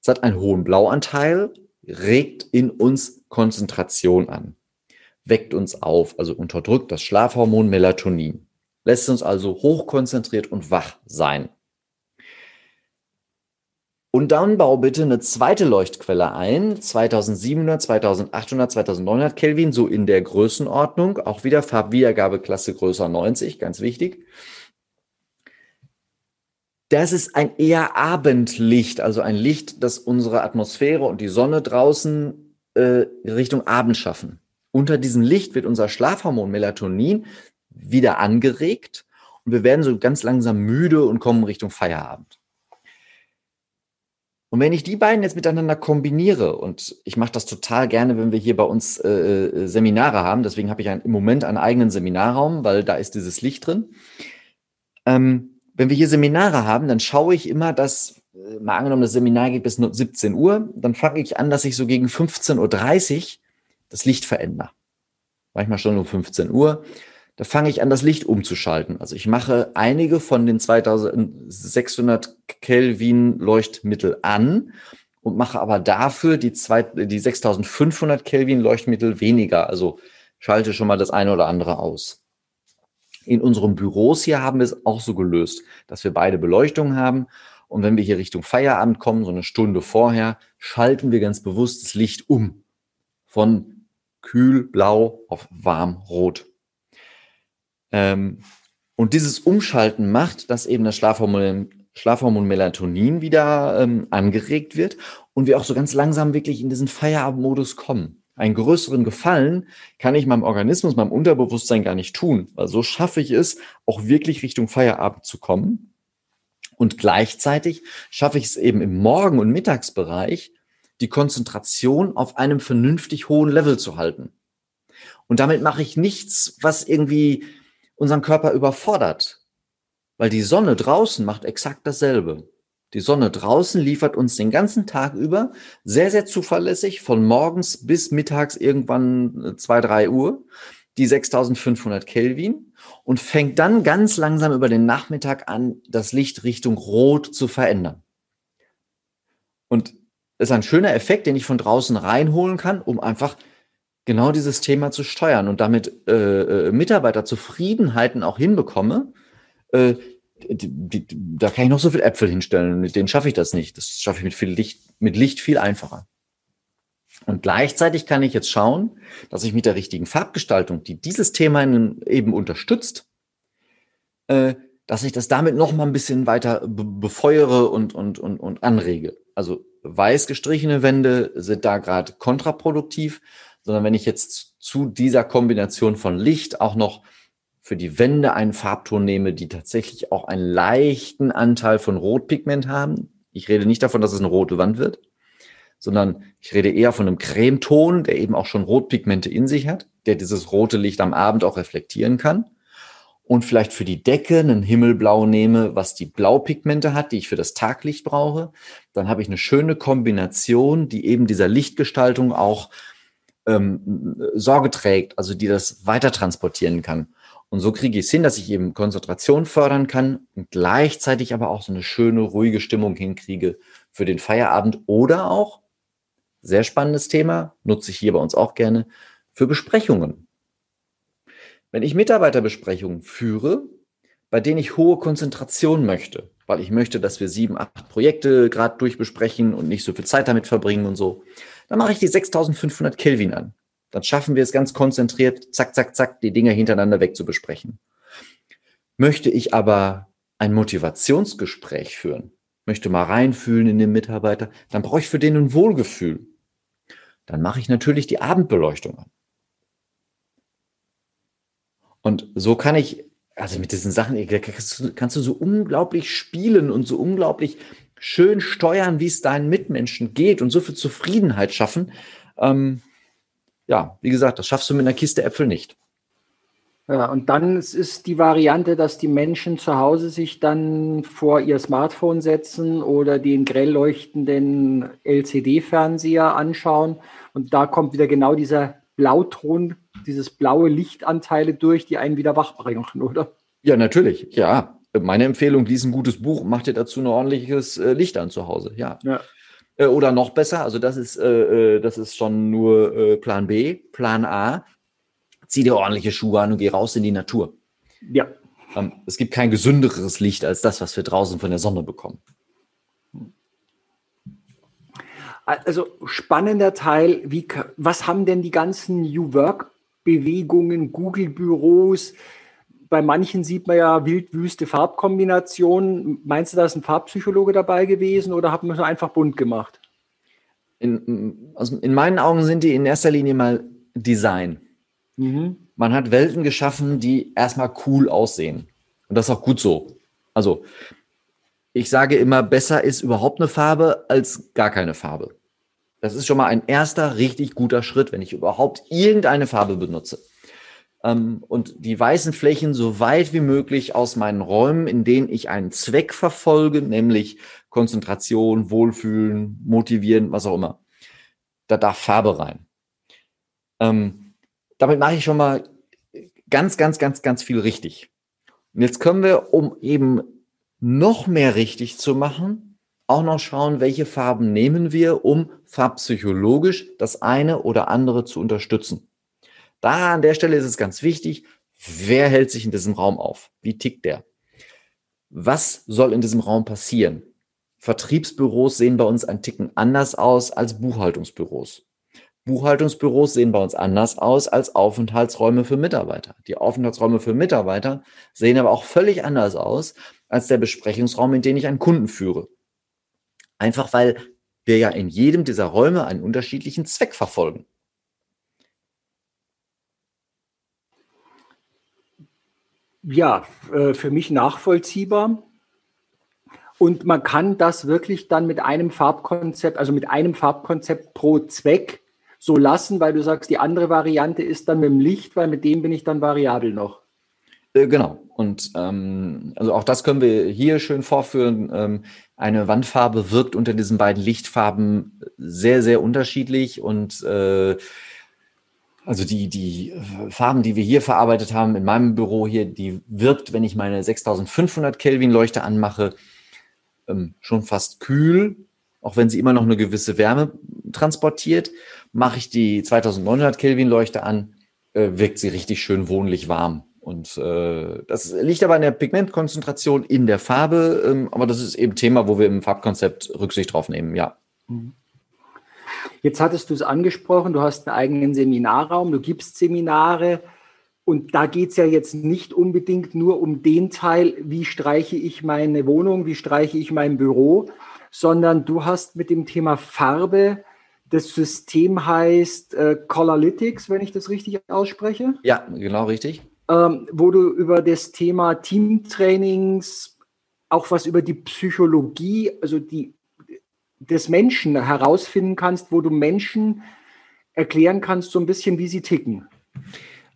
Es hat einen hohen Blauanteil, regt in uns Konzentration an, weckt uns auf, also unterdrückt das Schlafhormon Melatonin, lässt uns also hochkonzentriert und wach sein. Und dann bau bitte eine zweite Leuchtquelle ein, 2700, 2800, 2900 Kelvin, so in der Größenordnung. Auch wieder Farbwiedergabeklasse größer 90, ganz wichtig. Das ist ein eher Abendlicht, also ein Licht, das unsere Atmosphäre und die Sonne draußen äh, Richtung Abend schaffen. Unter diesem Licht wird unser Schlafhormon Melatonin wieder angeregt und wir werden so ganz langsam müde und kommen Richtung Feierabend. Und wenn ich die beiden jetzt miteinander kombiniere, und ich mache das total gerne, wenn wir hier bei uns äh, äh Seminare haben, deswegen habe ich ein, im Moment einen eigenen Seminarraum, weil da ist dieses Licht drin. Ähm, wenn wir hier Seminare haben, dann schaue ich immer, dass, äh, mal angenommen, das Seminar geht bis 17 Uhr, dann fange ich an, dass ich so gegen 15.30 Uhr das Licht verändere. Manchmal schon um 15 Uhr da fange ich an, das Licht umzuschalten. Also ich mache einige von den 2600 Kelvin Leuchtmittel an und mache aber dafür die, zwei, die 6500 Kelvin Leuchtmittel weniger. Also schalte schon mal das eine oder andere aus. In unseren Büros hier haben wir es auch so gelöst, dass wir beide Beleuchtungen haben. Und wenn wir hier Richtung Feierabend kommen, so eine Stunde vorher, schalten wir ganz bewusst das Licht um. Von kühl blau auf warm rot. Ähm, und dieses Umschalten macht, dass eben das Schlafhormon, Schlafhormon Melatonin wieder ähm, angeregt wird und wir auch so ganz langsam wirklich in diesen Feierabendmodus kommen. Einen größeren Gefallen kann ich meinem Organismus, meinem Unterbewusstsein gar nicht tun, weil so schaffe ich es, auch wirklich Richtung Feierabend zu kommen. Und gleichzeitig schaffe ich es eben im Morgen- und Mittagsbereich, die Konzentration auf einem vernünftig hohen Level zu halten. Und damit mache ich nichts, was irgendwie unseren Körper überfordert. Weil die Sonne draußen macht exakt dasselbe. Die Sonne draußen liefert uns den ganzen Tag über sehr, sehr zuverlässig von morgens bis mittags irgendwann zwei drei Uhr die 6500 Kelvin und fängt dann ganz langsam über den Nachmittag an, das Licht Richtung Rot zu verändern. Und das ist ein schöner Effekt, den ich von draußen reinholen kann, um einfach genau dieses Thema zu steuern und damit äh, äh, Mitarbeiterzufriedenheiten auch hinbekomme, äh, die, die, da kann ich noch so viel Äpfel hinstellen. Mit denen schaffe ich das nicht. Das schaffe ich mit viel Licht, mit Licht viel einfacher. Und gleichzeitig kann ich jetzt schauen, dass ich mit der richtigen Farbgestaltung, die dieses Thema eben unterstützt, äh, dass ich das damit noch mal ein bisschen weiter befeuere und, und, und, und anrege. Also weiß gestrichene Wände sind da gerade kontraproduktiv sondern wenn ich jetzt zu dieser Kombination von Licht auch noch für die Wände einen Farbton nehme, die tatsächlich auch einen leichten Anteil von Rotpigment haben. Ich rede nicht davon, dass es eine rote Wand wird, sondern ich rede eher von einem Cremeton, der eben auch schon Rotpigmente in sich hat, der dieses rote Licht am Abend auch reflektieren kann. Und vielleicht für die Decke einen Himmelblau nehme, was die Blaupigmente hat, die ich für das Taglicht brauche. Dann habe ich eine schöne Kombination, die eben dieser Lichtgestaltung auch ähm, Sorge trägt, also die das weiter transportieren kann. Und so kriege ich es hin, dass ich eben Konzentration fördern kann und gleichzeitig aber auch so eine schöne, ruhige Stimmung hinkriege für den Feierabend oder auch, sehr spannendes Thema, nutze ich hier bei uns auch gerne, für Besprechungen. Wenn ich Mitarbeiterbesprechungen führe, bei denen ich hohe Konzentration möchte, weil ich möchte, dass wir sieben, acht Projekte gerade durchbesprechen und nicht so viel Zeit damit verbringen und so, dann mache ich die 6500 Kelvin an. Dann schaffen wir es ganz konzentriert, zack, zack, zack, die Dinge hintereinander weg zu besprechen. Möchte ich aber ein Motivationsgespräch führen, möchte mal reinfühlen in den Mitarbeiter, dann brauche ich für den ein Wohlgefühl. Dann mache ich natürlich die Abendbeleuchtung an. Und so kann ich, also mit diesen Sachen, kannst du so unglaublich spielen und so unglaublich schön steuern, wie es deinen Mitmenschen geht und so viel Zufriedenheit schaffen. Ähm, ja, wie gesagt, das schaffst du mit einer Kiste Äpfel nicht. Ja, und dann ist die Variante, dass die Menschen zu Hause sich dann vor ihr Smartphone setzen oder den grell leuchtenden LCD-Fernseher anschauen. Und da kommt wieder genau dieser Blauton, dieses blaue Lichtanteile durch, die einen wieder wach bringen, [LAUGHS] oder? Ja, natürlich. Ja, meine Empfehlung, lies ein gutes Buch, mach dir dazu ein ordentliches äh, Licht an zu Hause. Ja. ja. Äh, oder noch besser, also das ist, äh, äh das ist schon nur äh, Plan B. Plan A, zieh dir ordentliche Schuhe an und geh raus in die Natur. Ja. Ähm, es gibt kein gesünderes Licht als das, was wir draußen von der Sonne bekommen. Also spannender Teil, wie, was haben denn die ganzen New Work-Bewegungen, Google-Büros? Bei manchen sieht man ja wildwüste Farbkombinationen. Meinst du, da ist ein Farbpsychologe dabei gewesen oder hat man es einfach bunt gemacht? In, also in meinen Augen sind die in erster Linie mal Design. Mhm. Man hat Welten geschaffen, die erstmal cool aussehen. Und das ist auch gut so. Also, ich sage immer, besser ist überhaupt eine Farbe als gar keine Farbe. Das ist schon mal ein erster richtig guter Schritt, wenn ich überhaupt irgendeine Farbe benutze. Ähm, und die weißen Flächen so weit wie möglich aus meinen Räumen, in denen ich einen Zweck verfolge, nämlich Konzentration, Wohlfühlen, motivieren, was auch immer. Da darf Farbe rein. Ähm, damit mache ich schon mal ganz, ganz, ganz, ganz viel richtig. Und jetzt können wir, um eben noch mehr richtig zu machen, auch noch schauen, welche Farben nehmen wir, um farbpsychologisch das eine oder andere zu unterstützen. Da an der Stelle ist es ganz wichtig, wer hält sich in diesem Raum auf? Wie tickt der? Was soll in diesem Raum passieren? Vertriebsbüros sehen bei uns ein Ticken anders aus als Buchhaltungsbüros. Buchhaltungsbüros sehen bei uns anders aus als Aufenthaltsräume für Mitarbeiter. Die Aufenthaltsräume für Mitarbeiter sehen aber auch völlig anders aus als der Besprechungsraum, in den ich einen Kunden führe. Einfach weil wir ja in jedem dieser Räume einen unterschiedlichen Zweck verfolgen. Ja, äh, für mich nachvollziehbar. Und man kann das wirklich dann mit einem Farbkonzept, also mit einem Farbkonzept pro Zweck so lassen, weil du sagst, die andere Variante ist dann mit dem Licht, weil mit dem bin ich dann variabel noch. Äh, genau. Und ähm, also auch das können wir hier schön vorführen. Ähm, eine Wandfarbe wirkt unter diesen beiden Lichtfarben sehr, sehr unterschiedlich und äh, also die, die Farben, die wir hier verarbeitet haben in meinem Büro hier, die wirkt, wenn ich meine 6500 Kelvin Leuchte anmache, ähm, schon fast kühl, auch wenn sie immer noch eine gewisse Wärme transportiert mache ich die 2900 Kelvin Leuchte an, äh, wirkt sie richtig schön wohnlich warm. Und äh, das liegt aber an der Pigmentkonzentration in der Farbe, ähm, aber das ist eben Thema, wo wir im Farbkonzept Rücksicht drauf nehmen, ja. Mhm. Jetzt hattest du es angesprochen, du hast einen eigenen Seminarraum, du gibst Seminare und da geht es ja jetzt nicht unbedingt nur um den Teil, wie streiche ich meine Wohnung, wie streiche ich mein Büro, sondern du hast mit dem Thema Farbe das System heißt äh, Colorlytics, wenn ich das richtig ausspreche. Ja, genau richtig. Ähm, wo du über das Thema Teamtrainings, auch was über die Psychologie, also die des Menschen herausfinden kannst, wo du Menschen erklären kannst, so ein bisschen, wie sie ticken.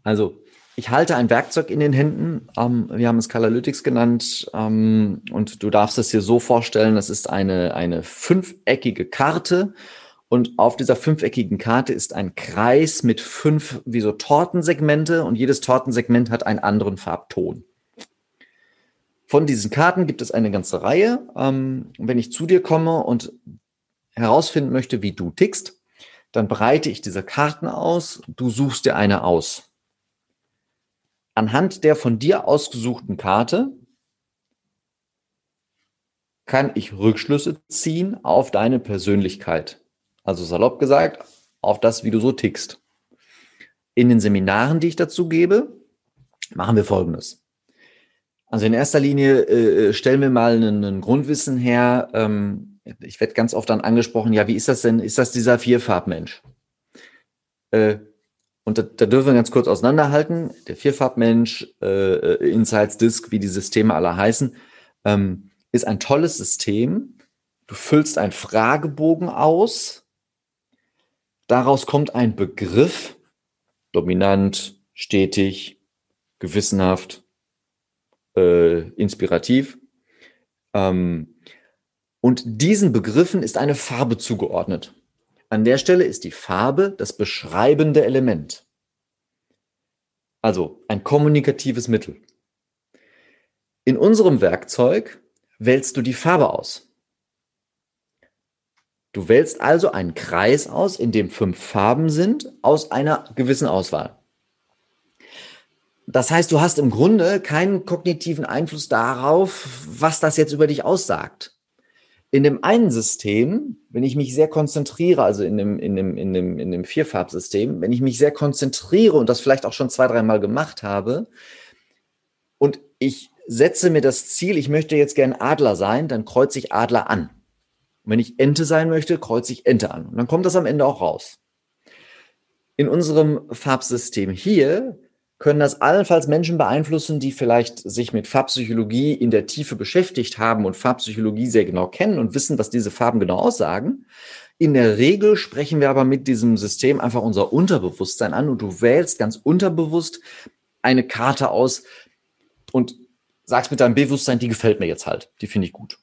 Also, ich halte ein Werkzeug in den Händen. Ähm, wir haben es Colorlytics genannt. Ähm, und du darfst es dir so vorstellen, das ist eine, eine fünfeckige Karte und auf dieser fünfeckigen Karte ist ein Kreis mit fünf wie so Tortensegmente und jedes Tortensegment hat einen anderen Farbton. Von diesen Karten gibt es eine ganze Reihe. Ähm, wenn ich zu dir komme und herausfinden möchte, wie du tickst, dann breite ich diese Karten aus. Du suchst dir eine aus. Anhand der von dir ausgesuchten Karte kann ich Rückschlüsse ziehen auf deine Persönlichkeit. Also salopp gesagt, auf das, wie du so tickst. In den Seminaren, die ich dazu gebe, machen wir Folgendes. Also in erster Linie äh, stellen wir mal ein Grundwissen her. Ähm, ich werde ganz oft dann angesprochen, ja, wie ist das denn? Ist das dieser Vierfarbmensch? Äh, und da, da dürfen wir ganz kurz auseinanderhalten, der Vierfarbmensch, äh, äh, Insights Disk, wie die Systeme alle heißen, ähm, ist ein tolles System. Du füllst einen Fragebogen aus, daraus kommt ein Begriff, dominant, stetig, gewissenhaft, äh, inspirativ. Ähm, und diesen Begriffen ist eine Farbe zugeordnet. An der Stelle ist die Farbe das beschreibende Element. Also ein kommunikatives Mittel. In unserem Werkzeug wählst du die Farbe aus. Du wählst also einen Kreis aus, in dem fünf Farben sind, aus einer gewissen Auswahl. Das heißt, du hast im Grunde keinen kognitiven Einfluss darauf, was das jetzt über dich aussagt. In dem einen System, wenn ich mich sehr konzentriere, also in dem, in dem, in dem, in dem Vierfarbsystem, wenn ich mich sehr konzentriere und das vielleicht auch schon zwei, dreimal gemacht habe und ich setze mir das Ziel, ich möchte jetzt gern Adler sein, dann kreuze ich Adler an. Und wenn ich Ente sein möchte, kreuze ich Ente an. Und dann kommt das am Ende auch raus. In unserem Farbsystem hier können das allenfalls Menschen beeinflussen, die vielleicht sich mit Farbpsychologie in der Tiefe beschäftigt haben und Farbpsychologie sehr genau kennen und wissen, was diese Farben genau aussagen. In der Regel sprechen wir aber mit diesem System einfach unser Unterbewusstsein an und du wählst ganz unterbewusst eine Karte aus und sagst mit deinem Bewusstsein, die gefällt mir jetzt halt, die finde ich gut.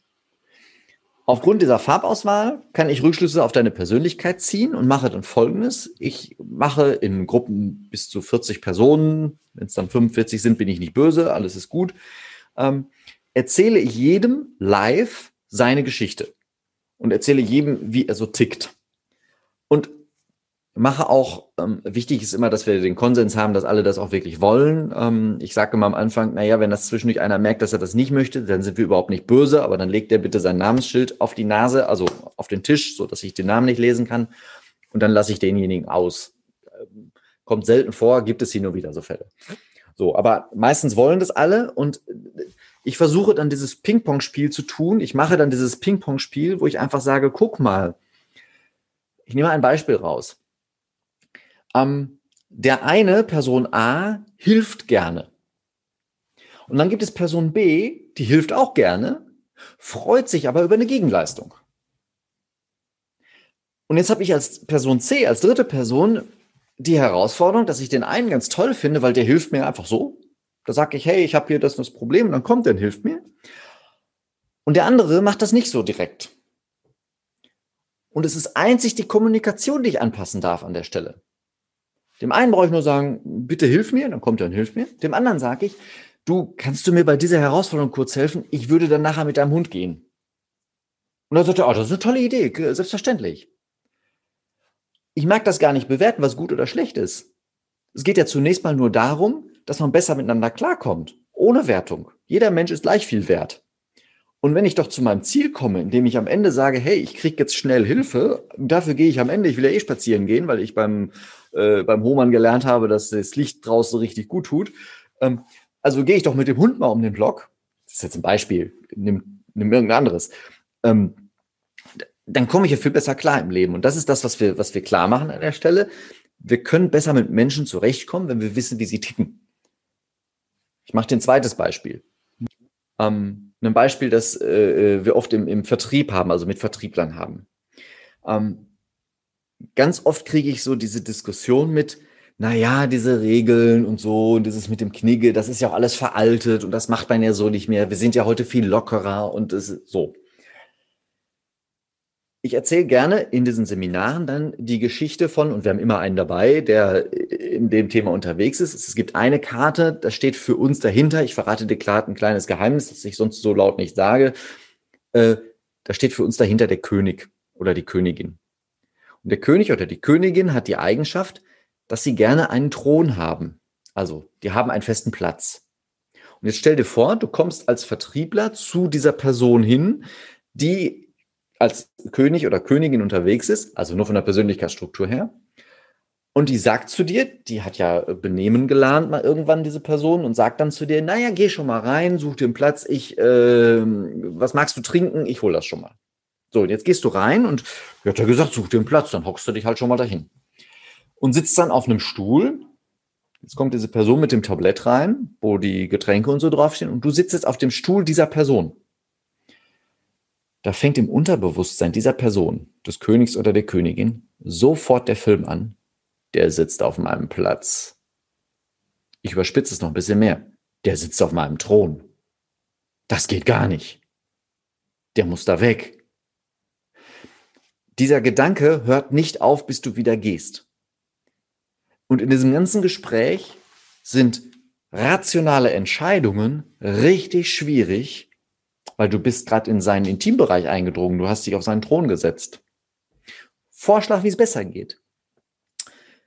Aufgrund dieser Farbauswahl kann ich Rückschlüsse auf deine Persönlichkeit ziehen und mache dann Folgendes. Ich mache in Gruppen bis zu 40 Personen, wenn es dann 45 sind, bin ich nicht böse, alles ist gut, ähm, erzähle ich jedem live seine Geschichte und erzähle jedem, wie er so tickt. Mache auch, ähm, wichtig ist immer, dass wir den Konsens haben, dass alle das auch wirklich wollen. Ähm, ich sage immer am Anfang, naja, wenn das zwischendurch einer merkt, dass er das nicht möchte, dann sind wir überhaupt nicht böse, aber dann legt er bitte sein Namensschild auf die Nase, also auf den Tisch, so dass ich den Namen nicht lesen kann. Und dann lasse ich denjenigen aus. Ähm, kommt selten vor, gibt es hier nur wieder so Fälle. So, aber meistens wollen das alle und ich versuche dann dieses Ping-Pong-Spiel zu tun. Ich mache dann dieses Ping-Pong-Spiel, wo ich einfach sage, guck mal, ich nehme ein Beispiel raus ähm, der eine, Person A, hilft gerne. Und dann gibt es Person B, die hilft auch gerne, freut sich aber über eine Gegenleistung. Und jetzt habe ich als Person C, als dritte Person, die Herausforderung, dass ich den einen ganz toll finde, weil der hilft mir einfach so. Da sage ich, hey, ich habe hier das, das Problem, und dann kommt der und hilft mir. Und der andere macht das nicht so direkt. Und es ist einzig die Kommunikation, die ich anpassen darf an der Stelle. Dem einen brauche ich nur sagen, bitte hilf mir, dann kommt er und hilft mir. Dem anderen sage ich, du, kannst du mir bei dieser Herausforderung kurz helfen? Ich würde dann nachher mit deinem Hund gehen. Und dann sagt er, oh, das ist eine tolle Idee, selbstverständlich. Ich mag das gar nicht bewerten, was gut oder schlecht ist. Es geht ja zunächst mal nur darum, dass man besser miteinander klarkommt, ohne Wertung. Jeder Mensch ist gleich viel wert. Und wenn ich doch zu meinem Ziel komme, indem ich am Ende sage, hey, ich kriege jetzt schnell Hilfe, dafür gehe ich am Ende, ich will ja eh spazieren gehen, weil ich beim äh, beim Hohmann gelernt habe, dass das Licht draußen richtig gut tut. Ähm, also gehe ich doch mit dem Hund mal um den Block. Das ist jetzt ein Beispiel. Nimm, nimm irgendein anderes. Ähm, dann komme ich ja viel besser klar im Leben. Und das ist das, was wir, was wir klar machen an der Stelle. Wir können besser mit Menschen zurechtkommen, wenn wir wissen, wie sie ticken. Ich mache dir ein zweites Beispiel. Ähm, ein Beispiel, das äh, äh, wir oft im, im Vertrieb haben, also mit Vertrieblern haben. Ähm, ganz oft kriege ich so diese Diskussion mit, naja, diese Regeln und so und dieses mit dem Knigge, das ist ja auch alles veraltet und das macht man ja so nicht mehr. Wir sind ja heute viel lockerer und es ist so. Ich erzähle gerne in diesen Seminaren dann die Geschichte von, und wir haben immer einen dabei, der in dem Thema unterwegs ist. Es gibt eine Karte, da steht für uns dahinter. Ich verrate dir klar ein kleines Geheimnis, das ich sonst so laut nicht sage. Äh, da steht für uns dahinter der König oder die Königin. Und der König oder die Königin hat die Eigenschaft, dass sie gerne einen Thron haben. Also, die haben einen festen Platz. Und jetzt stell dir vor, du kommst als Vertriebler zu dieser Person hin, die als König oder Königin unterwegs ist, also nur von der Persönlichkeitsstruktur her. Und die sagt zu dir, die hat ja Benehmen gelernt mal irgendwann, diese Person, und sagt dann zu dir, naja, geh schon mal rein, such dir einen Platz, ich, äh, was magst du trinken? Ich hol das schon mal. So, und jetzt gehst du rein und er hat ja gesagt, such dir einen Platz, dann hockst du dich halt schon mal dahin. und sitzt dann auf einem Stuhl. Jetzt kommt diese Person mit dem Tablett rein, wo die Getränke und so draufstehen, und du sitzt jetzt auf dem Stuhl dieser Person. Da fängt im Unterbewusstsein dieser Person, des Königs oder der Königin, sofort der Film an. Der sitzt auf meinem Platz. Ich überspitze es noch ein bisschen mehr. Der sitzt auf meinem Thron. Das geht gar nicht. Der muss da weg. Dieser Gedanke hört nicht auf, bis du wieder gehst. Und in diesem ganzen Gespräch sind rationale Entscheidungen richtig schwierig, weil du bist gerade in seinen Intimbereich eingedrungen, du hast dich auf seinen Thron gesetzt. Vorschlag, wie es besser geht.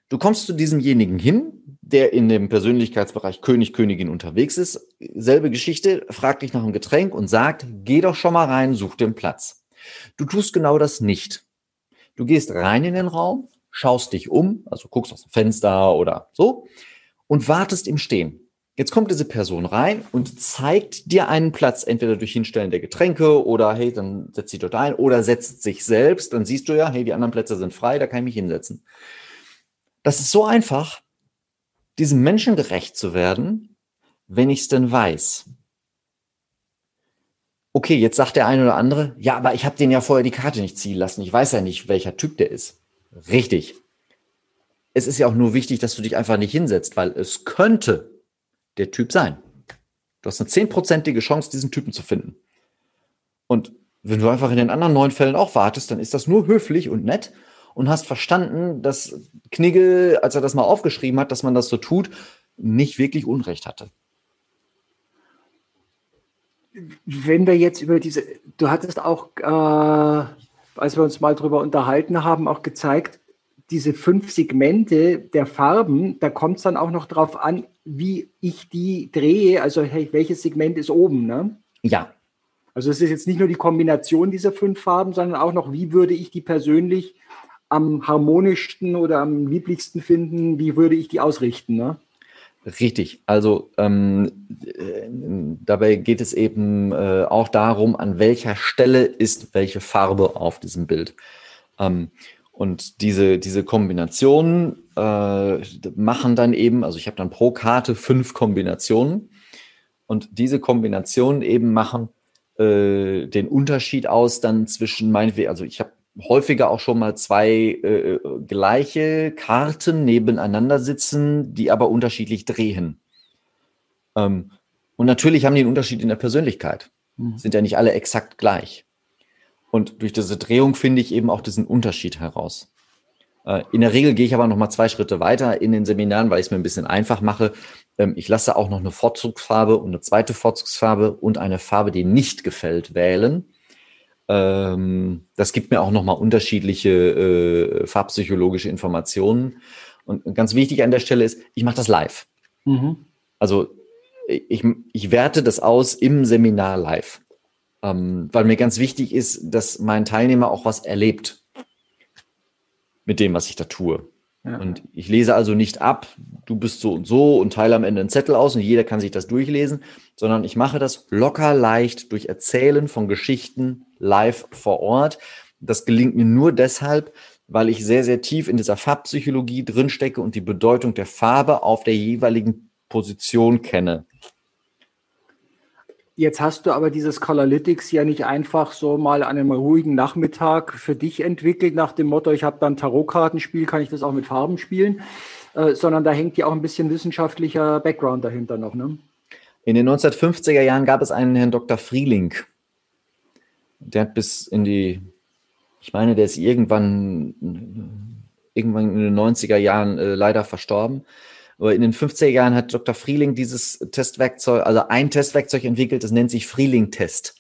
Du kommst zu diesemjenigen hin, der in dem Persönlichkeitsbereich König, Königin unterwegs ist. Selbe Geschichte, fragt dich nach einem Getränk und sagt, geh doch schon mal rein, such den Platz. Du tust genau das nicht. Du gehst rein in den Raum, schaust dich um, also guckst aus dem Fenster oder so und wartest im Stehen. Jetzt kommt diese Person rein und zeigt dir einen Platz, entweder durch Hinstellen der Getränke oder hey, dann setzt sie dort ein oder setzt sich selbst. Dann siehst du ja, hey, die anderen Plätze sind frei, da kann ich mich hinsetzen. Das ist so einfach, diesem Menschen gerecht zu werden, wenn ich es denn weiß. Okay, jetzt sagt der eine oder andere, ja, aber ich habe den ja vorher die Karte nicht ziehen lassen. Ich weiß ja nicht, welcher Typ der ist. Richtig. Es ist ja auch nur wichtig, dass du dich einfach nicht hinsetzt, weil es könnte der Typ sein. Du hast eine zehnprozentige Chance, diesen Typen zu finden. Und wenn du einfach in den anderen neun Fällen auch wartest, dann ist das nur höflich und nett und hast verstanden, dass Knigge, als er das mal aufgeschrieben hat, dass man das so tut, nicht wirklich Unrecht hatte. Wenn wir jetzt über diese, du hattest auch äh, als wir uns mal darüber unterhalten haben, auch gezeigt, diese fünf Segmente der Farben, da kommt es dann auch noch darauf an, wie ich die drehe, also hey, welches Segment ist oben, ne? Ja. Also es ist jetzt nicht nur die Kombination dieser fünf Farben, sondern auch noch, wie würde ich die persönlich am harmonischsten oder am lieblichsten finden, wie würde ich die ausrichten, ne? Richtig. Also ähm, äh, dabei geht es eben äh, auch darum, an welcher Stelle ist welche Farbe auf diesem Bild. Ähm, und diese, diese Kombinationen äh, machen dann eben, also ich habe dann pro Karte fünf Kombinationen und diese Kombinationen eben machen äh, den Unterschied aus dann zwischen meinetwegen, also ich habe häufiger auch schon mal zwei äh, gleiche Karten nebeneinander sitzen, die aber unterschiedlich drehen. Ähm, und natürlich haben die einen Unterschied in der Persönlichkeit. Mhm. Sind ja nicht alle exakt gleich. Und durch diese Drehung finde ich eben auch diesen Unterschied heraus. Äh, in der Regel gehe ich aber noch mal zwei Schritte weiter in den Seminaren, weil ich es mir ein bisschen einfach mache. Ähm, ich lasse auch noch eine Vorzugsfarbe und eine zweite Vorzugsfarbe und eine Farbe, die nicht gefällt, wählen ähm, das gibt mir auch nochmal unterschiedliche äh, farbpsychologische Informationen. Und ganz wichtig an der Stelle ist, ich mache das live. Mhm. Also ich, ich werte das aus im Seminar live, ähm, weil mir ganz wichtig ist, dass mein Teilnehmer auch was erlebt mit dem, was ich da tue. Ja. Und ich lese also nicht ab, du bist so und so und teile am Ende einen Zettel aus und jeder kann sich das durchlesen, sondern ich mache das locker leicht durch Erzählen von Geschichten live vor Ort. Das gelingt mir nur deshalb, weil ich sehr, sehr tief in dieser Farbpsychologie drinstecke und die Bedeutung der Farbe auf der jeweiligen Position kenne. Jetzt hast du aber dieses Colorlytics ja nicht einfach so mal an einem ruhigen Nachmittag für dich entwickelt, nach dem Motto, ich habe dann Tarotkartenspiel, kann ich das auch mit Farben spielen, äh, sondern da hängt ja auch ein bisschen wissenschaftlicher Background dahinter noch. Ne? In den 1950er Jahren gab es einen Herrn Dr. Frieling. Der hat bis in die, ich meine, der ist irgendwann, irgendwann in den 90er Jahren äh, leider verstorben. In den 50er Jahren hat Dr. Frieling dieses Testwerkzeug, also ein Testwerkzeug entwickelt, das nennt sich Frieling-Test.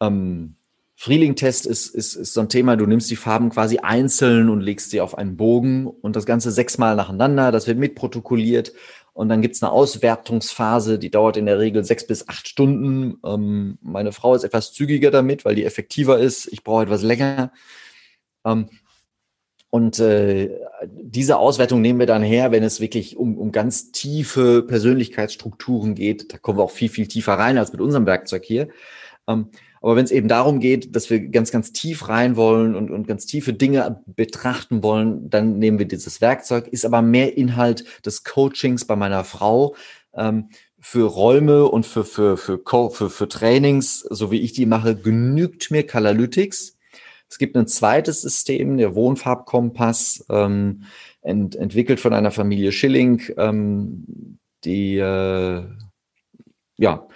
Ähm, Frieling-Test ist, ist, ist so ein Thema, du nimmst die Farben quasi einzeln und legst sie auf einen Bogen und das Ganze sechsmal nacheinander, das wird mitprotokolliert und dann gibt's eine Auswertungsphase, die dauert in der Regel sechs bis acht Stunden. Ähm, meine Frau ist etwas zügiger damit, weil die effektiver ist. Ich brauche etwas länger. Ähm, und äh, diese Auswertung nehmen wir dann her, wenn es wirklich um, um ganz tiefe Persönlichkeitsstrukturen geht. Da kommen wir auch viel, viel tiefer rein als mit unserem Werkzeug hier. Ähm, Aber wenn es eben darum geht, dass wir ganz, ganz tief rein wollen und, und ganz tiefe Dinge betrachten wollen, dann nehmen wir dieses Werkzeug, ist aber mehr Inhalt des Coachings bei meiner Frau. Ähm, für Räume und für, für, für, für, für Trainings, so wie ich die mache, genügt mir Kalalytics. Es gibt ein zweites System, der Wohnfarbkompass, ähm, ent, entwickelt von einer Familie Schilling, ähm, die äh, ja,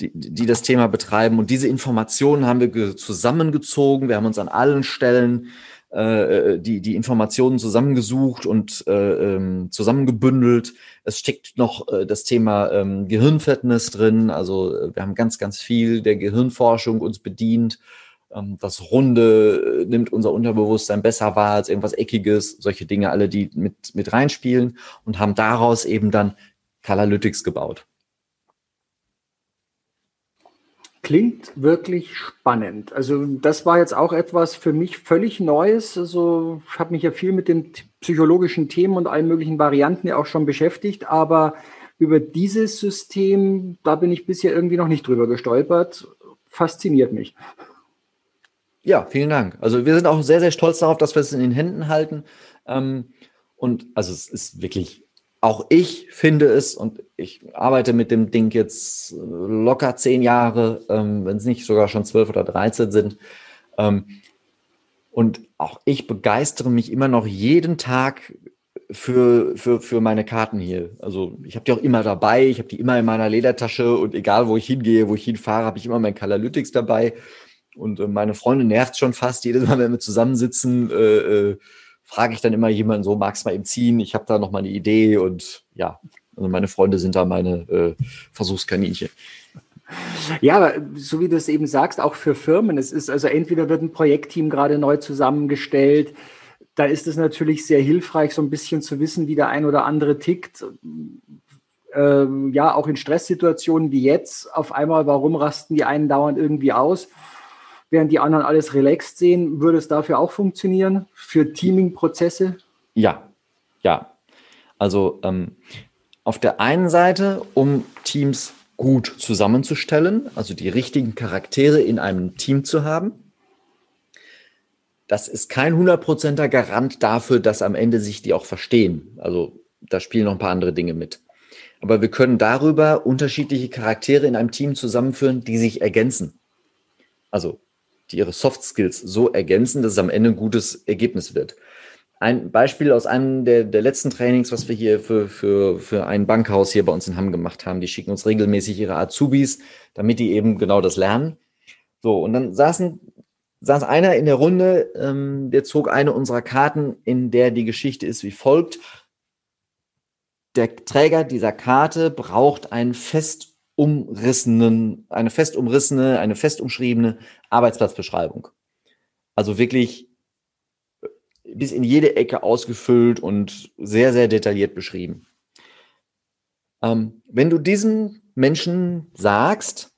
die, die das Thema betreiben. Und diese Informationen haben wir zusammengezogen. Wir haben uns an allen Stellen äh, die, die Informationen zusammengesucht und äh, ähm, zusammengebündelt. Es steckt noch äh, das Thema ähm, Gehirnfitness drin. Also äh, wir haben ganz, ganz viel der Gehirnforschung uns bedient. Ähm, das Runde äh, nimmt unser Unterbewusstsein besser wahr als irgendwas Eckiges. Solche Dinge alle, die mit, mit reinspielen und haben daraus eben dann Kalalytics gebaut. Klingt wirklich spannend. Also das war jetzt auch etwas für mich völlig Neues. Also ich habe mich ja viel mit den psychologischen Themen und allen möglichen Varianten ja auch schon beschäftigt, aber über dieses System, da bin ich bisher irgendwie noch nicht drüber gestolpert. Fasziniert mich. Ja, vielen Dank. Also wir sind auch sehr, sehr stolz darauf, dass wir es in den Händen halten. Ähm, und also es ist wirklich auch ich finde es, und ich arbeite mit dem Ding jetzt locker zehn Jahre, ähm, wenn es nicht sogar schon zwölf oder dreizehn sind. Ähm, und auch ich begeistere mich immer noch jeden Tag für, für, für meine Karten hier. Also ich habe die auch immer dabei, ich habe die immer in meiner Ledertasche und egal wo ich hingehe, wo ich hinfahre, habe ich immer mein Kalalytics dabei. Und äh, meine Freunde nervt schon fast jedes Mal, wenn wir zusammensitzen. Äh, äh, frage ich dann immer jemanden so, magst du mal eben ziehen? Ich habe da noch mal eine Idee und ja, also meine Freunde sind da meine äh, Versuchskaninchen. Ja, aber so wie du es eben sagst, auch für Firmen. Es ist also entweder wird ein Projektteam gerade neu zusammengestellt. Da ist es natürlich sehr hilfreich, so ein bisschen zu wissen, wie der ein oder andere tickt. Äh, ja, auch in Stresssituationen wie jetzt. Auf einmal, warum rasten die einen dauernd irgendwie aus? Während die anderen alles relaxed sehen. Würde es dafür auch funktionieren? Für Teaming-Prozesse? Ja, ja. Also ähm, auf der einen Seite, um Teams gut zusammenzustellen, also die richtigen Charaktere in einem Team zu haben. Das ist kein hundertprozentiger Garant dafür, dass am Ende sich die auch verstehen. Also da spielen noch ein paar andere Dinge mit. Aber wir können darüber unterschiedliche Charaktere in einem Team zusammenführen, die sich ergänzen. Also die ihre Soft Skills so ergänzen, dass es am Ende ein gutes Ergebnis wird. Ein Beispiel aus einem der, der letzten Trainings, was wir hier für, für, für ein Bankhaus hier bei uns in Hamm gemacht haben. Die schicken uns regelmäßig ihre Azubis, damit die eben genau das lernen. So, und dann saßen, saß einer in der Runde, ähm, der zog eine unserer Karten, in der die Geschichte ist wie folgt. Der Träger dieser Karte braucht einen fest umrissenen, eine fest umrissene, eine fest umschriebene Arbeitsplatzbeschreibung. Also wirklich äh, bis in jede Ecke ausgefüllt und sehr, sehr detailliert beschrieben. Ähm, wenn du diesen Menschen sagst,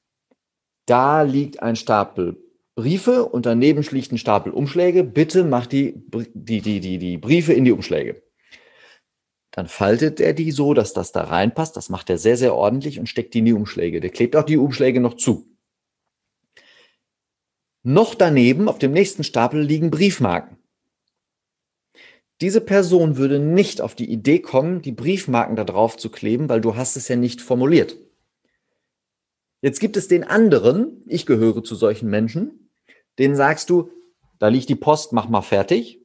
da liegt ein Stapel Briefe und daneben liegt ein Stapel Umschläge, bitte mach die, die, die, die, die Briefe in die Umschläge. Dann faltet er die so, dass das da reinpasst. Das macht er sehr, sehr ordentlich und steckt die in die Umschläge. Der klebt auch die Umschläge noch zu. Noch daneben, auf dem nächsten Stapel, liegen Briefmarken. Diese Person würde nicht auf die Idee kommen, die Briefmarken da drauf zu kleben, weil du hast es ja nicht formuliert. Jetzt gibt es den anderen, ich gehöre zu solchen Menschen, denen sagst du, da liegt die Post, mach mal fertig.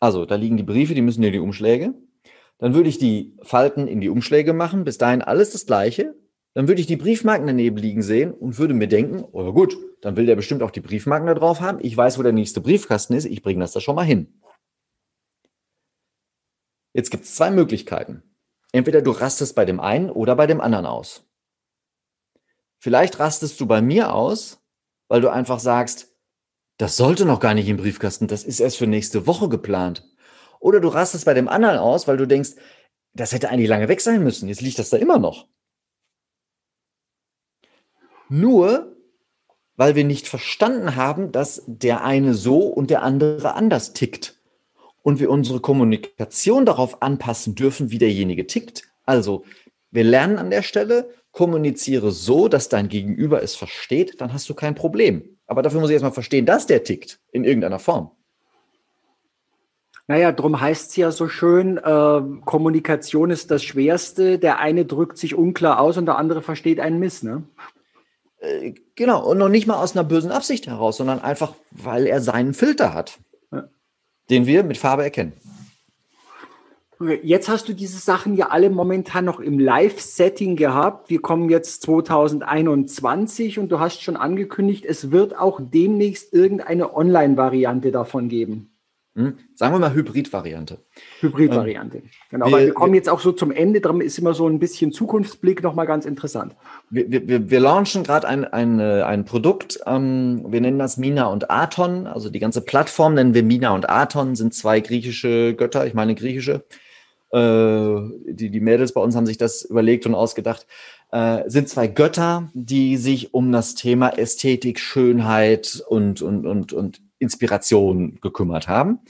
Also, da liegen die Briefe, die müssen in die Umschläge. Dann würde ich die Falten in die Umschläge machen, bis dahin alles das gleiche. Dann würde ich die Briefmarken daneben liegen sehen und würde mir denken, oh gut, dann will der bestimmt auch die Briefmarken da drauf haben. Ich weiß, wo der nächste Briefkasten ist, ich bringe das da schon mal hin. Jetzt gibt es zwei Möglichkeiten. Entweder du rastest bei dem einen oder bei dem anderen aus. Vielleicht rastest du bei mir aus, weil du einfach sagst, das sollte noch gar nicht im Briefkasten, das ist erst für nächste Woche geplant. Oder du rastest bei dem anderen aus, weil du denkst, das hätte eigentlich lange weg sein müssen. Jetzt liegt das da immer noch. Nur, weil wir nicht verstanden haben, dass der eine so und der andere anders tickt. Und wir unsere Kommunikation darauf anpassen dürfen, wie derjenige tickt. Also, wir lernen an der Stelle, kommuniziere so, dass dein Gegenüber es versteht, dann hast du kein Problem. Aber dafür muss ich erstmal verstehen, dass der tickt in irgendeiner Form. Naja, darum heißt es ja so schön, äh, Kommunikation ist das Schwerste. Der eine drückt sich unklar aus und der andere versteht einen Miss, ne? Äh, genau, und noch nicht mal aus einer bösen Absicht heraus, sondern einfach, weil er seinen Filter hat, ja. den wir mit Farbe erkennen. Jetzt hast du diese Sachen ja alle momentan noch im Live-Setting gehabt. Wir kommen jetzt 2021 und du hast schon angekündigt, es wird auch demnächst irgendeine Online-Variante davon geben. Hm? Sagen wir mal Hybrid-Variante. Hybrid-Variante, ähm, genau. Wir, weil wir kommen wir, jetzt auch so zum Ende, darum ist immer so ein bisschen Zukunftsblick nochmal ganz interessant. Wir, wir, wir launchen gerade ein, ein, äh, ein Produkt, ähm, wir nennen das Mina und Aton, also die ganze Plattform nennen wir Mina und Aton, sind zwei griechische Götter, ich meine griechische, äh, die, die Mädels bei uns haben sich das überlegt und ausgedacht, äh, sind zwei Götter, die sich um das Thema Ästhetik, Schönheit und, und, und, und Inspiration gekümmert haben.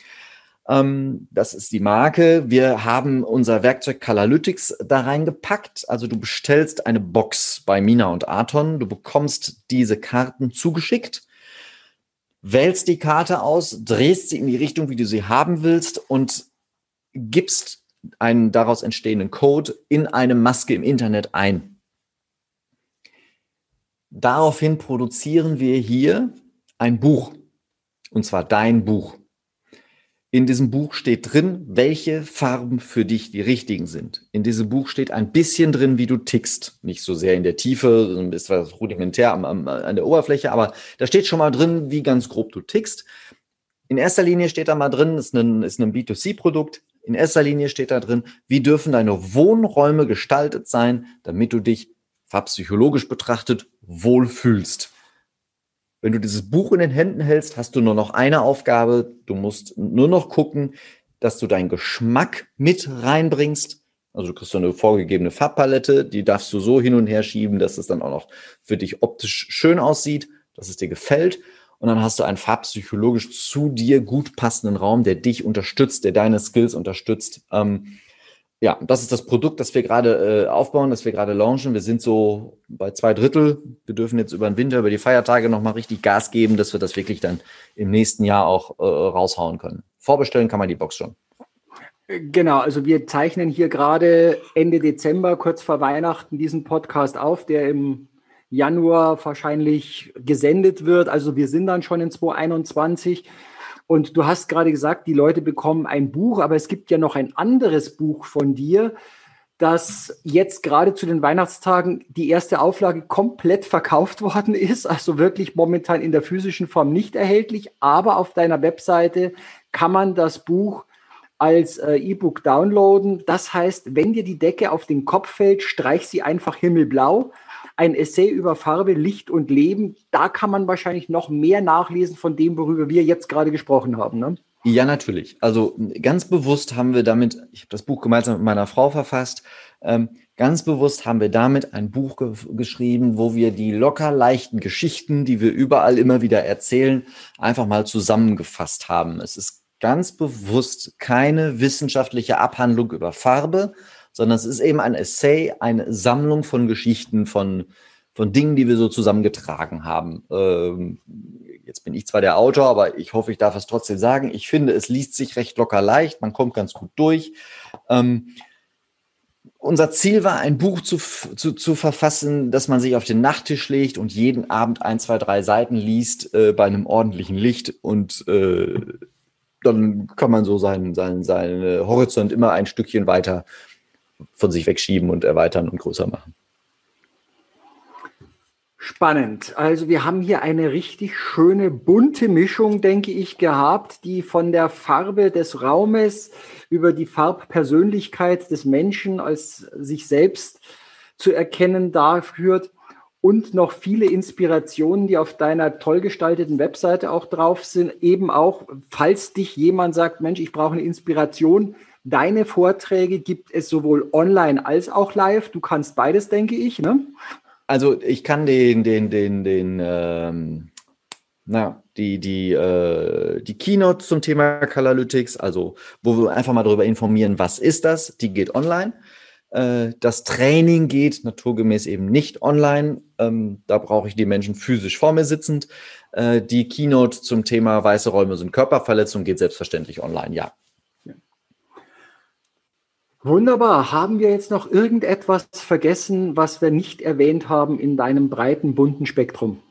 Ähm, das ist die Marke. Wir haben unser Werkzeug Colorlytics da reingepackt. Also du bestellst eine Box bei Mina und Aton. Du bekommst diese Karten zugeschickt, wählst die Karte aus, drehst sie in die Richtung, wie du sie haben willst und gibst einen daraus entstehenden Code in eine Maske im Internet ein. Daraufhin produzieren wir hier ein Buch, und zwar dein Buch. In diesem Buch steht drin, welche Farben für dich die richtigen sind. In diesem Buch steht ein bisschen drin, wie du tickst. Nicht so sehr in der Tiefe, ist was rudimentär am, am, an der Oberfläche, aber da steht schon mal drin, wie ganz grob du tickst. In erster Linie steht da mal drin, ist ein, ist ein B2C-Produkt, in erster Linie steht da drin, wie dürfen deine Wohnräume gestaltet sein, damit du dich farbpsychologisch betrachtet wohlfühlst. Wenn du dieses Buch in den Händen hältst, hast du nur noch eine Aufgabe. Du musst nur noch gucken, dass du deinen Geschmack mit reinbringst. Also du kriegst so eine vorgegebene Farbpalette, die darfst du so hin und her schieben, dass es dann auch noch für dich optisch schön aussieht, dass es dir gefällt und dann hast du einen farbpsychologisch zu dir gut passenden Raum, der dich unterstützt, der deine Skills unterstützt. Ähm, ja, das ist das Produkt, das wir gerade äh, aufbauen, das wir gerade launchen. Wir sind so bei zwei Drittel. Wir dürfen jetzt über den Winter, über die Feiertage nochmal richtig Gas geben, dass wir das wirklich dann im nächsten Jahr auch äh, raushauen können. Vorbestellen kann man die Box schon. Genau, also wir zeichnen hier gerade Ende Dezember, kurz vor Weihnachten, diesen Podcast auf, der im Januar wahrscheinlich gesendet wird. Also wir sind dann schon in 2021. Und du hast gerade gesagt, die Leute bekommen ein Buch, aber es gibt ja noch ein anderes Buch von dir, das jetzt gerade zu den Weihnachtstagen die erste Auflage komplett verkauft worden ist, also wirklich momentan in der physischen Form nicht erhältlich, aber auf deiner Webseite kann man das Buch als äh, E-Book downloaden. Das heißt, wenn dir die Decke auf den Kopf fällt, streich sie einfach himmelblau ein Essay über Farbe, Licht und Leben. Da kann man wahrscheinlich noch mehr nachlesen von dem, worüber wir jetzt gerade gesprochen haben. Ne? Ja, natürlich. Also ganz bewusst haben wir damit, ich habe das Buch gemeinsam mit meiner Frau verfasst, ähm, ganz bewusst haben wir damit ein Buch ge geschrieben, wo wir die locker leichten Geschichten, die wir überall immer wieder erzählen, einfach mal zusammengefasst haben. Es ist ganz bewusst keine wissenschaftliche Abhandlung über Farbe, sondern es ist eben ein Essay, eine Sammlung von Geschichten, von, von Dingen, die wir so zusammengetragen haben. Ähm, jetzt bin ich zwar der Autor, aber ich hoffe, ich darf es trotzdem sagen. Ich finde, es liest sich recht locker leicht, man kommt ganz gut durch. Ähm, unser Ziel war, ein Buch zu, zu, zu verfassen, das man sich auf den Nachttisch legt und jeden Abend ein, zwei, drei Seiten liest äh, bei einem ordentlichen Licht und äh, dann kann man so seinen, seinen, seinen Horizont immer ein Stückchen weiter von sich wegschieben und erweitern und größer machen. Spannend. Also wir haben hier eine richtig schöne bunte Mischung, denke ich, gehabt, die von der Farbe des Raumes über die Farbpersönlichkeit des Menschen als sich selbst zu erkennen darführt und noch viele Inspirationen, die auf deiner toll gestalteten Webseite auch drauf sind. Eben auch, falls dich jemand sagt, Mensch, ich brauche eine Inspiration, Deine Vorträge gibt es sowohl online als auch live. Du kannst beides, denke ich. Ne? Also ich kann den, den, den, den, ähm, na, die, die, äh, die Keynote zum Thema Colorlytics, also wo wir einfach mal darüber informieren, was ist das, die geht online. Äh, das Training geht naturgemäß eben nicht online. Ähm, da brauche ich die Menschen physisch vor mir sitzend. Äh, die Keynote zum Thema weiße Räume sind Körperverletzung geht selbstverständlich online, ja. Wunderbar. Haben wir jetzt noch irgendetwas vergessen, was wir nicht erwähnt haben in deinem breiten, bunten Spektrum?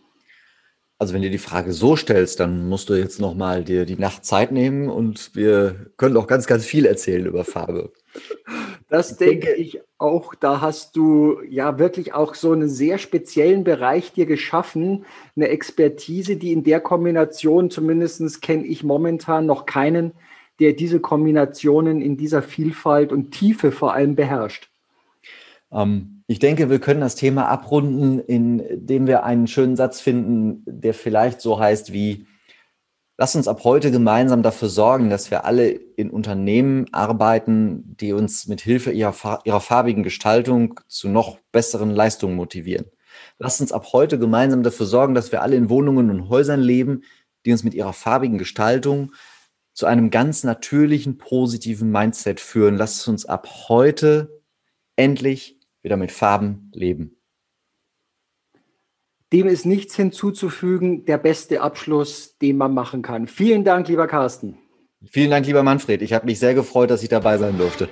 Also wenn du die Frage so stellst, dann musst du jetzt noch mal dir die Nacht Zeit nehmen und wir können auch ganz, ganz viel erzählen über Farbe. Das denke ich auch. Da hast du ja wirklich auch so einen sehr speziellen Bereich dir geschaffen, eine Expertise, die in der Kombination, zumindest kenne ich momentan noch keinen, der diese Kombinationen in dieser Vielfalt und Tiefe vor allem beherrscht? Ähm, ich denke, wir können das Thema abrunden, indem wir einen schönen Satz finden, der vielleicht so heißt wie, lass uns ab heute gemeinsam dafür sorgen, dass wir alle in Unternehmen arbeiten, die uns mit Hilfe ihrer, ihrer farbigen Gestaltung zu noch besseren Leistungen motivieren. Lass uns ab heute gemeinsam dafür sorgen, dass wir alle in Wohnungen und Häusern leben, die uns mit ihrer farbigen Gestaltung zu einem ganz natürlichen, positiven Mindset führen. Lasst uns ab heute endlich wieder mit Farben leben. Dem ist nichts hinzuzufügen. Der beste Abschluss, den man machen kann. Vielen Dank, lieber Carsten. Vielen Dank, lieber Manfred. Ich habe mich sehr gefreut, dass ich dabei sein durfte.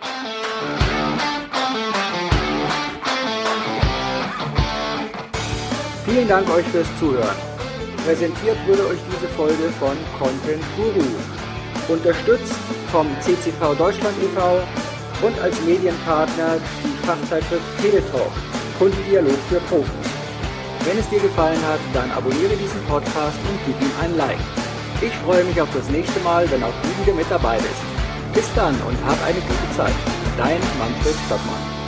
Vielen Dank euch fürs Zuhören. Präsentiert wurde euch diese Folge von Content Guru unterstützt vom CCV Deutschland e.V. und als Medienpartner die Fachzeitschrift Teletalk, Kundendialog für Profis. Wenn es dir gefallen hat, dann abonniere diesen Podcast und gib ihm ein Like. Ich freue mich auf das nächste Mal, wenn auch du wieder mit dabei bist. Bis dann und hab eine gute Zeit. Dein Manfred Stockmann.